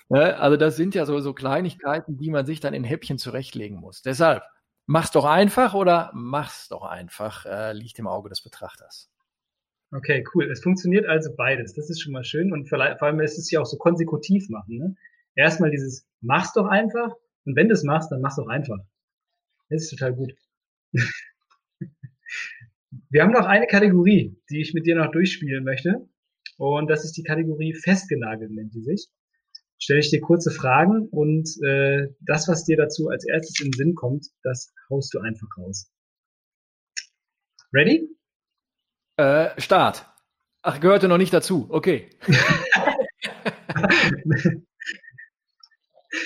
Also das sind ja so, so Kleinigkeiten, die man sich dann in Häppchen zurechtlegen muss. Deshalb, Mach's doch einfach oder mach's doch einfach, äh, liegt im Auge des Betrachters. Okay, cool. Es funktioniert also beides. Das ist schon mal schön und vor allem ist es ja auch so konsekutiv machen. Ne? Erstmal dieses mach's doch einfach und wenn du es machst, dann mach's doch einfach. Das ist total gut. Wir haben noch eine Kategorie, die ich mit dir noch durchspielen möchte. Und das ist die Kategorie festgenagelt, nennt die sich. Stelle ich dir kurze Fragen und äh, das, was dir dazu als erstes in den Sinn kommt, das haust du einfach raus. Ready? Äh, Start. Ach, gehörte noch nicht dazu. Okay.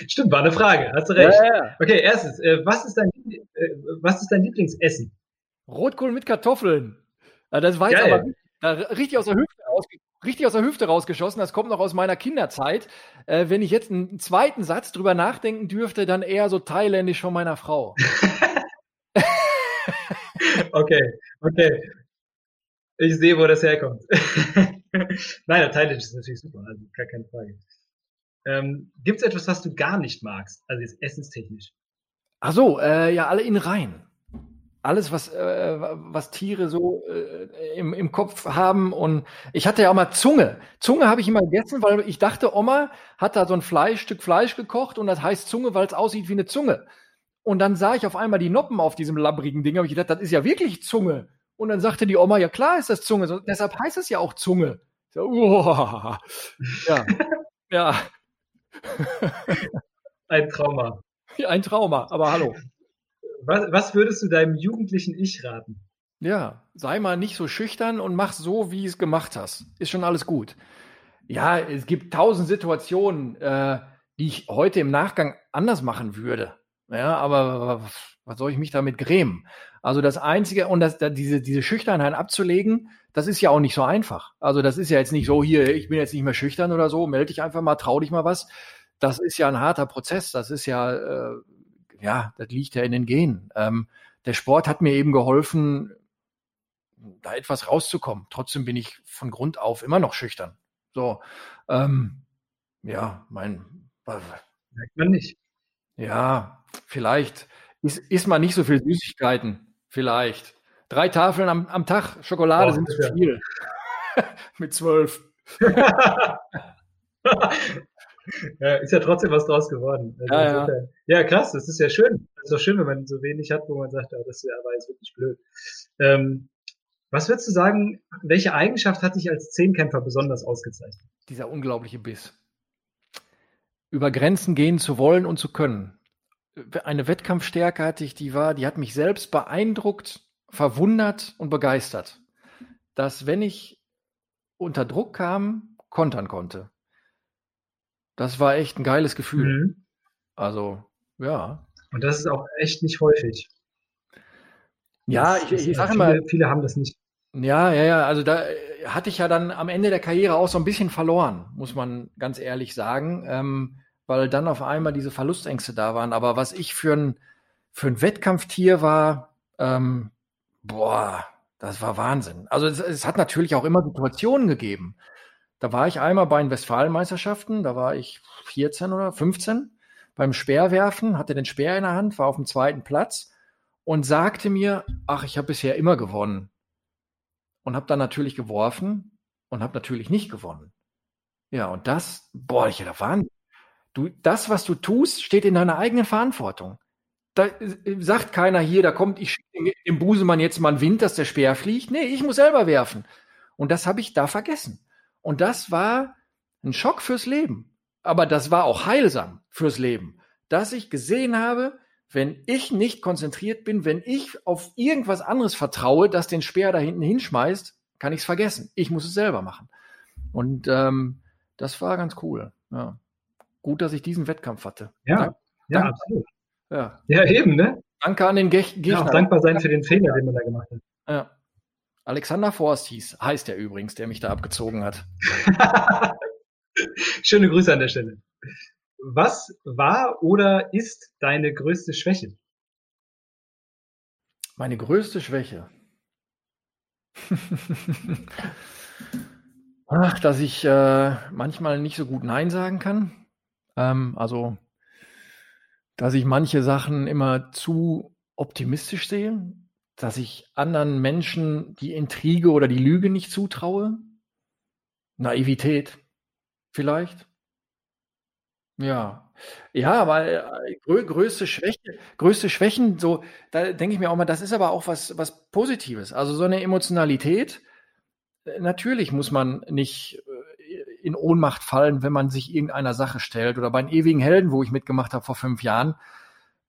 Stimmt, war eine Frage. Hast du recht. Ja, ja. Okay, erstens, äh, was, ist dein, äh, was ist dein Lieblingsessen? Rotkohl mit Kartoffeln. Das war jetzt aber richtig aus der Hüfte richtig aus der Hüfte rausgeschossen. Das kommt noch aus meiner Kinderzeit. Äh, wenn ich jetzt einen zweiten Satz drüber nachdenken dürfte, dann eher so thailändisch von meiner Frau. okay, okay. Ich sehe, wo das herkommt. Nein, thailändisch ist natürlich super, also gar keine Frage. Ähm, Gibt es etwas, was du gar nicht magst, also jetzt essenstechnisch? Ach so, äh, ja, alle in rein alles, was, äh, was Tiere so äh, im, im Kopf haben. Und ich hatte ja auch mal Zunge. Zunge habe ich immer gegessen, weil ich dachte, Oma hat da so ein Fleisch, Stück Fleisch gekocht und das heißt Zunge, weil es aussieht wie eine Zunge. Und dann sah ich auf einmal die Noppen auf diesem labbrigen Ding, habe ich gedacht, das ist ja wirklich Zunge. Und dann sagte die Oma, ja klar ist das Zunge, so, deshalb heißt es ja auch Zunge. So, ja, ja. Ein Trauma. Ein Trauma, aber hallo. Was, was würdest du deinem jugendlichen Ich raten? Ja, sei mal nicht so schüchtern und mach so, wie es gemacht hast. Ist schon alles gut. Ja, es gibt tausend Situationen, äh, die ich heute im Nachgang anders machen würde. Ja, aber was soll ich mich damit grämen? Also das Einzige, und das, diese, diese Schüchternheit abzulegen, das ist ja auch nicht so einfach. Also das ist ja jetzt nicht so, hier, ich bin jetzt nicht mehr schüchtern oder so, melde dich einfach mal, trau dich mal was. Das ist ja ein harter Prozess. Das ist ja, äh, ja, das liegt ja in den Genen. Ähm, der Sport hat mir eben geholfen, da etwas rauszukommen. Trotzdem bin ich von Grund auf immer noch schüchtern. So, ähm, ja, mein. Merkt man nicht. Ja, vielleicht ist, isst man nicht so viel Süßigkeiten. Vielleicht. Drei Tafeln am, am Tag Schokolade oh, sind zu viel. Mit zwölf. ja, ist ja trotzdem was draus geworden. Also ja, ja. ja, krass, das ist ja schön. Das ist doch schön, wenn man so wenig hat, wo man sagt, oh, das war jetzt wirklich blöd. Ähm, was würdest du sagen, welche Eigenschaft hat dich als Zehnkämpfer besonders ausgezeichnet? Dieser unglaubliche Biss. Über Grenzen gehen zu wollen und zu können. Eine Wettkampfstärke hatte ich, die war, die hat mich selbst beeindruckt, verwundert und begeistert. Dass wenn ich unter Druck kam, kontern konnte. Das war echt ein geiles Gefühl. Mhm. Also, ja. Und das ist auch echt nicht häufig. Ja, das, ich, ich sage mal. Viele haben das nicht. Ja, ja, ja. Also da äh, hatte ich ja dann am Ende der Karriere auch so ein bisschen verloren, muss man ganz ehrlich sagen, ähm, weil dann auf einmal diese Verlustängste da waren. Aber was ich für ein, für ein Wettkampftier war, ähm, boah, das war Wahnsinn. Also es, es hat natürlich auch immer Situationen gegeben. Da war ich einmal bei den Westfalenmeisterschaften, da war ich 14 oder 15 beim Speerwerfen, hatte den Speer in der Hand, war auf dem zweiten Platz und sagte mir, ach, ich habe bisher immer gewonnen. Und habe dann natürlich geworfen und habe natürlich nicht gewonnen. Ja, und das, boah, ich da waren. Du, das, was du tust, steht in deiner eigenen Verantwortung. Da äh, sagt keiner hier, da kommt, ich schicke dem Busemann jetzt mal einen Wind, dass der Speer fliegt. Nee, ich muss selber werfen. Und das habe ich da vergessen. Und das war ein Schock fürs Leben. Aber das war auch heilsam fürs Leben, dass ich gesehen habe, wenn ich nicht konzentriert bin, wenn ich auf irgendwas anderes vertraue, das den Speer da hinten hinschmeißt, kann ich es vergessen. Ich muss es selber machen. Und ähm, das war ganz cool. Ja. Gut, dass ich diesen Wettkampf hatte. Ja, Dank, ja, Dank, absolut. Ja. ja, eben, ne? Danke an den Ge Gegner. Ja, auch dankbar sein für den Fehler, den man da gemacht hat. Ja. Alexander Forst hieß, heißt er übrigens, der mich da abgezogen hat. Schöne Grüße an der Stelle. Was war oder ist deine größte Schwäche? Meine größte Schwäche. Ach, dass ich äh, manchmal nicht so gut Nein sagen kann. Ähm, also, dass ich manche Sachen immer zu optimistisch sehe, dass ich anderen Menschen die Intrige oder die Lüge nicht zutraue. Naivität vielleicht. Ja. Ja, weil äh, grö größte Schwäche größte Schwächen, so, da denke ich mir auch mal, das ist aber auch was was Positives. Also, so eine Emotionalität, äh, natürlich muss man nicht, in Ohnmacht fallen, wenn man sich irgendeiner Sache stellt oder bei den ewigen Helden, wo ich mitgemacht habe vor fünf Jahren.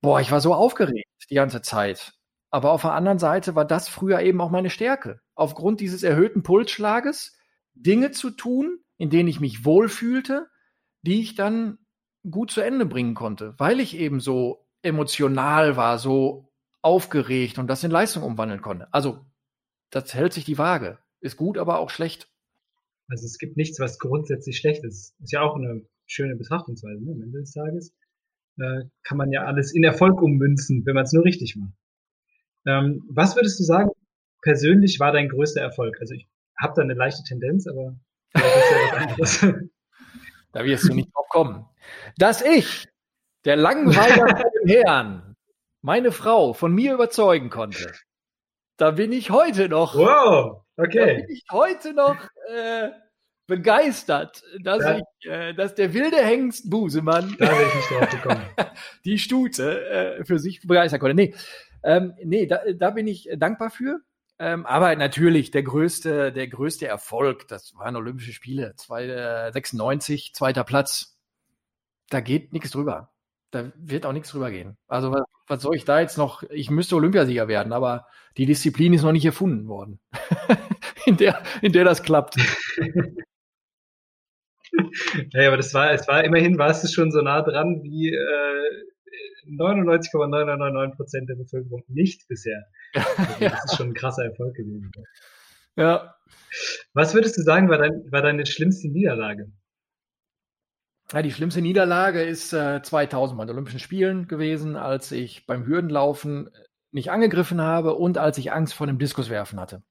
Boah, ich war so aufgeregt die ganze Zeit. Aber auf der anderen Seite war das früher eben auch meine Stärke. Aufgrund dieses erhöhten Pulsschlages Dinge zu tun, in denen ich mich wohlfühlte, die ich dann gut zu Ende bringen konnte, weil ich eben so emotional war, so aufgeregt und das in Leistung umwandeln konnte. Also, das hält sich die Waage. Ist gut, aber auch schlecht. Also es gibt nichts, was grundsätzlich schlecht ist. Ist ja auch eine schöne Betrachtungsweise. Ne? Am Ende des Tages äh, kann man ja alles in Erfolg ummünzen, wenn man es nur richtig macht. Ähm, was würdest du sagen, persönlich war dein größter Erfolg? Also ich habe da eine leichte Tendenz, aber ja. Da wirst du nicht drauf kommen. Dass ich, der Langweiler von dem Herrn, meine Frau von mir überzeugen konnte, da bin ich heute noch. Wow, okay. Da bin ich heute noch äh, begeistert, dass Ja. ich, äh, dass der wilde Hengst Busemann Da wäre ich nicht drauf gekommen. die Stute äh, für sich begeistern konnte. Nee, ähm, nee da, da bin ich dankbar für. Ähm, aber natürlich der größte, der größte Erfolg, das waren Olympische Spiele, zwei, äh, 96, zweiter Platz. Da geht nichts drüber. Da wird auch nichts drüber gehen. Also was, was soll ich da jetzt noch? Ich müsste Olympiasieger werden, aber die Disziplin ist noch nicht erfunden worden, in der, in der das klappt. Ja, aber das war, es war immerhin, warst du schon so nah dran wie äh, 99,999 Prozent der Bevölkerung nicht bisher. Also das ist schon ein krasser Erfolg gewesen. Ja. Was würdest du sagen, war, dein, war deine schlimmste Niederlage? Ja, die schlimmste Niederlage ist äh, 2000 bei den Olympischen Spielen gewesen, als ich beim Hürdenlaufen nicht angegriffen habe und als ich Angst vor dem Diskuswerfen hatte.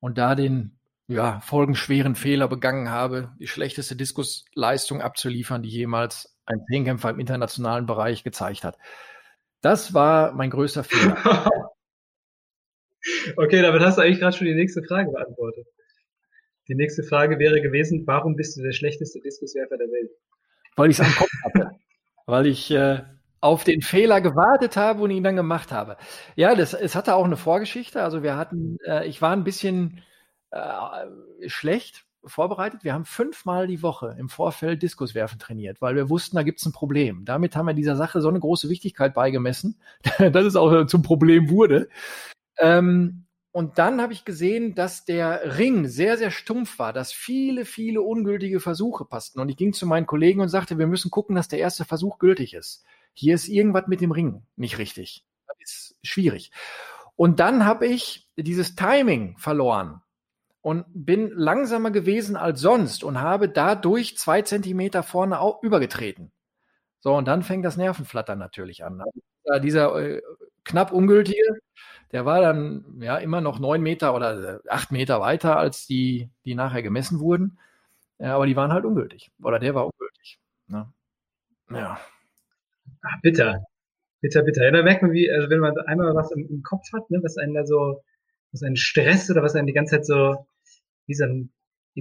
Und da den ja, folgenschweren Fehler begangen habe, die schlechteste Diskusleistung abzuliefern, die jemals ein Zehnkämpfer im internationalen Bereich gezeigt hat. Das war mein größter Fehler. okay, damit hast du eigentlich gerade schon die nächste Frage beantwortet. Die nächste Frage wäre gewesen, warum bist du der schlechteste Diskuswerfer der Welt? Weil ich es am Kopf hatte. weil ich äh, auf den Fehler gewartet habe und ihn dann gemacht habe. Ja, das, es hatte auch eine Vorgeschichte. Also wir hatten, äh, ich war ein bisschen äh, schlecht vorbereitet. Wir haben fünfmal die Woche im Vorfeld Diskuswerfen trainiert, weil wir wussten, da gibt es ein Problem. Damit haben wir dieser Sache so eine große Wichtigkeit beigemessen, dass es auch zum Problem wurde. Ähm, und dann habe ich gesehen, dass der Ring sehr, sehr stumpf war, dass viele, viele ungültige Versuche passten. Und ich ging zu meinen Kollegen und sagte, wir müssen gucken, dass der erste Versuch gültig ist. Hier ist irgendwas mit dem Ring nicht richtig. Das ist schwierig. Und dann habe ich dieses Timing verloren und bin langsamer gewesen als sonst und habe dadurch zwei Zentimeter vorne übergetreten. So, und dann fängt das Nervenflattern natürlich an. Also dieser äh, knapp ungültige, der war dann ja immer noch neun Meter oder acht Meter weiter als die, die nachher gemessen wurden. Ja, aber die waren halt ungültig. Oder der war ungültig. Ne? Ja. Ach, bitter. Bitter, bitter. Ja, da merkt man, wie, also wenn man einmal was im, im Kopf hat, ne, was einen da so, was einen stresst oder was einen die ganze Zeit so, wie so im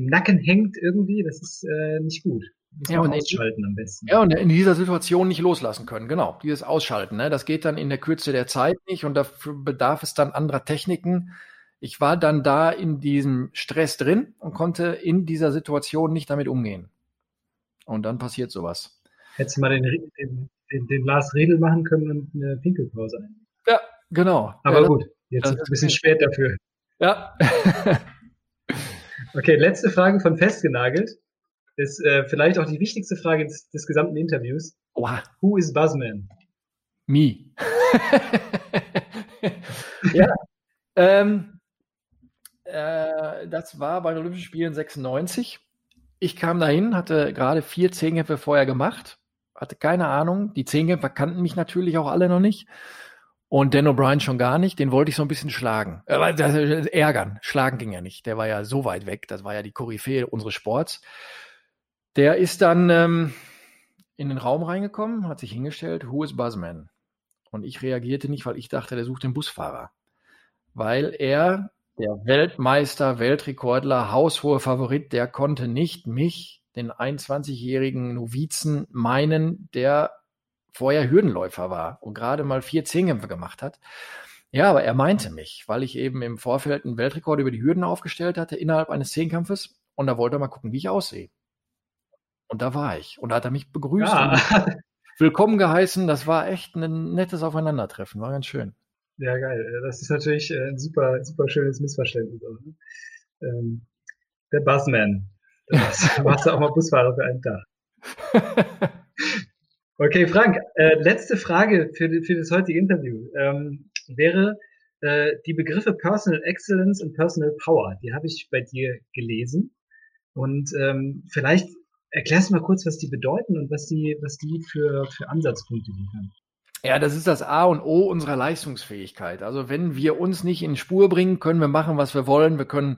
Nacken hängt irgendwie, das ist äh, nicht gut. Ja, und in- ausschalten am besten. Ja, und in dieser Situation nicht loslassen können, genau. Dieses Ausschalten, ne? das geht dann in der Kürze der Zeit nicht und dafür bedarf es dann anderer Techniken. Ich war dann da in diesem Stress drin und konnte in dieser Situation nicht damit umgehen. Und dann passiert sowas. Hättest du mal den, den, den, den Lars Riedel machen können und eine Pinkelpause ein. Ja, genau. Aber ja, gut, jetzt ist es ein ist bisschen okay. spät dafür. Ja. Okay, letzte Frage von Festgenagelt. Ist äh, vielleicht auch die wichtigste Frage des, des gesamten Interviews. Oha. Who is Buzzman? Me. ja. Ähm, äh, das war bei den Olympischen Spielen 96. Ich kam dahin, hatte gerade vier Zehnkämpfe vorher gemacht, hatte keine Ahnung. Die Zehnkämpfer kannten mich natürlich auch alle noch nicht. Und Dan O'Brien schon gar nicht. Den wollte ich so ein bisschen schlagen. Äh, äh, ärgern. Schlagen ging ja nicht. Der war ja so weit weg. Das war ja die Koryphäe unseres Sports. Der ist dann ähm, in den Raum reingekommen, hat sich hingestellt. Who is Buzzman? Und ich reagierte nicht, weil ich dachte, der sucht den Busfahrer. Weil er, der Weltmeister, Weltrekordler, haushohe Favorit, der konnte nicht mich, den 21-jährigen Novizen, meinen, der vorher Hürdenläufer war und gerade mal vier Zehnkämpfe gemacht hat. Ja, aber er meinte mich, weil ich eben im Vorfeld einen Weltrekord über die Hürden aufgestellt hatte innerhalb eines Zehnkampfes und da wollte er mal gucken, wie ich aussehe. Und da war ich. Und da hat er mich begrüßt. Ja. willkommen geheißen. Das war echt ein nettes Aufeinandertreffen. War ganz schön. Ja, geil. Das ist natürlich ein super, super schönes Missverständnis. Auch, ne? ähm, der Buzzman. Da warst du auch mal Busfahrer für einen Tag. Okay, Frank, äh, letzte Frage für, für das heutige Interview ähm, wäre äh, die Begriffe Personal Excellence und Personal Power. Die habe ich bei dir gelesen. Und ähm, vielleicht erklärst du mal kurz, was die bedeuten und was die, was die für, für Ansatzpunkte liefern. Ja, das ist das A und O unserer Leistungsfähigkeit. Also wenn wir uns nicht in Spur bringen, können wir machen, was wir wollen. Wir können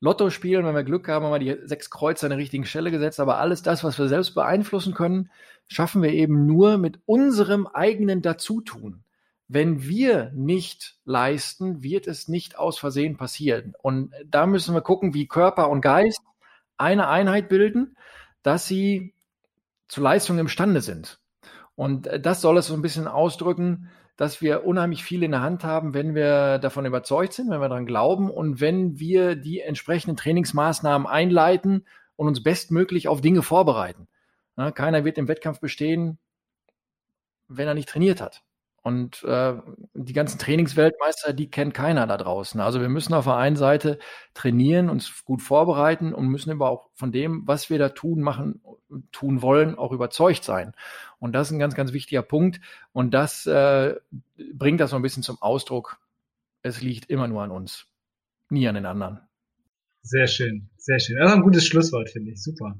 Lotto spielen, wenn wir Glück haben, haben wir die sechs Kreuze an der richtigen Stelle gesetzt. Aber alles das, was wir selbst beeinflussen können, schaffen wir eben nur mit unserem eigenen Dazutun. Wenn wir nicht leisten, wird es nicht aus Versehen passieren. Und da müssen wir gucken, wie Körper und Geist eine Einheit bilden, dass sie zu Leistung imstande sind. Und das soll es so ein bisschen ausdrücken, dass wir unheimlich viel in der Hand haben, wenn wir davon überzeugt sind, wenn wir daran glauben und wenn wir die entsprechenden Trainingsmaßnahmen einleiten und uns bestmöglich auf Dinge vorbereiten. Keiner wird im Wettkampf bestehen, wenn er nicht trainiert hat. Und äh, die ganzen Trainingsweltmeister, die kennt keiner da draußen. Also wir müssen auf der einen Seite trainieren, uns gut vorbereiten und müssen aber auch von dem, was wir da tun, machen, tun wollen, auch überzeugt sein. Und das ist ein ganz, ganz wichtiger Punkt. Und das äh, bringt das so ein bisschen zum Ausdruck. Es liegt immer nur an uns, nie an den anderen. Sehr schön, sehr schön. Das ist ein gutes Schlusswort, finde ich. Super.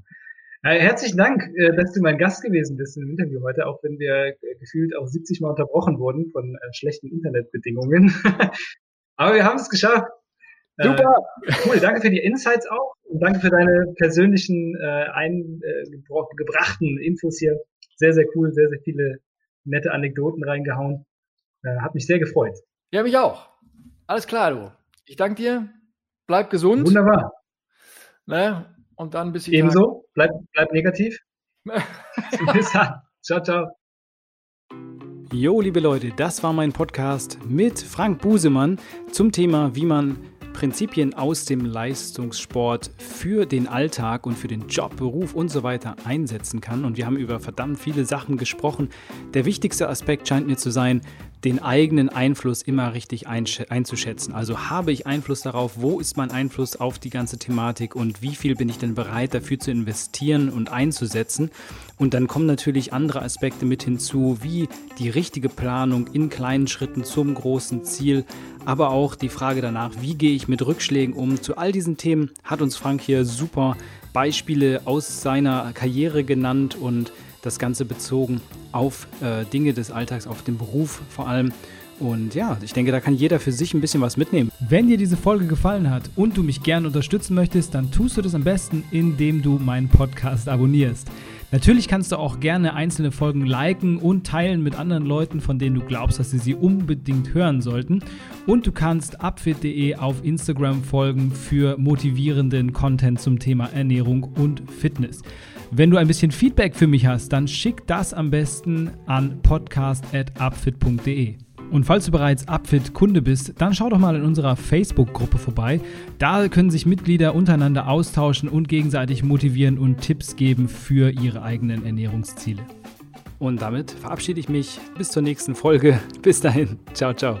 Äh, herzlichen Dank, äh, dass du mein Gast gewesen bist im Interview heute, auch wenn wir äh, gefühlt auch 70 Mal unterbrochen wurden von schlechten Internetbedingungen. Aber wir haben es geschafft. Super. cool, danke für die Insights auch und danke für deine persönlichen eingebrachten Infos hier. Sehr, sehr cool, sehr, sehr viele nette Anekdoten reingehauen. hat mich sehr gefreut. Ja, mich auch. Alles klar, du. Ich danke dir. Bleib gesund. Wunderbar. Ne? Und dann bis Ebenso, bleib, bleib negativ. bis dann. Ciao, ciao. Jo, liebe Leute, das war mein Podcast mit Frank Busemann zum Thema, wie man Prinzipien aus dem Leistungssport für den Alltag und für den Job, Beruf und so weiter einsetzen kann. Und wir haben über verdammt viele Sachen gesprochen. Der wichtigste Aspekt scheint mir zu sein, den eigenen Einfluss immer richtig einzuschätzen. Also habe ich Einfluss darauf, wo ist mein Einfluss auf die ganze Thematik und wie viel bin ich denn bereit dafür zu investieren und einzusetzen. Und dann kommen natürlich andere Aspekte mit hinzu, wie die richtige Planung in kleinen Schritten zum großen Ziel, aber auch die Frage danach, wie gehe ich mit Rückschlägen um. Zu all diesen Themen hat uns Frank hier super Beispiele aus seiner Karriere genannt und das Ganze bezogen auf äh, Dinge des Alltags, auf den Beruf vor allem. Und ja, ich denke, da kann jeder für sich ein bisschen was mitnehmen. Wenn dir diese Folge gefallen hat und du mich gerne unterstützen möchtest, dann tust du das am besten, indem du meinen Podcast abonnierst. Natürlich kannst du auch gerne einzelne Folgen liken und teilen mit anderen Leuten, von denen du glaubst, dass sie sie unbedingt hören sollten. Und du kannst upfit.de auf Instagram folgen für motivierenden Content zum Thema Ernährung und Fitness. Wenn du ein bisschen Feedback für mich hast, dann schick das am besten an podcast.upfit.de. Und falls du bereits Upfit-Kunde bist, dann schau doch mal in unserer Facebook-Gruppe vorbei. Da können sich Mitglieder untereinander austauschen und gegenseitig motivieren und Tipps geben für ihre eigenen Ernährungsziele. Und damit verabschiede ich mich bis zur nächsten Folge. Bis dahin. Ciao, ciao.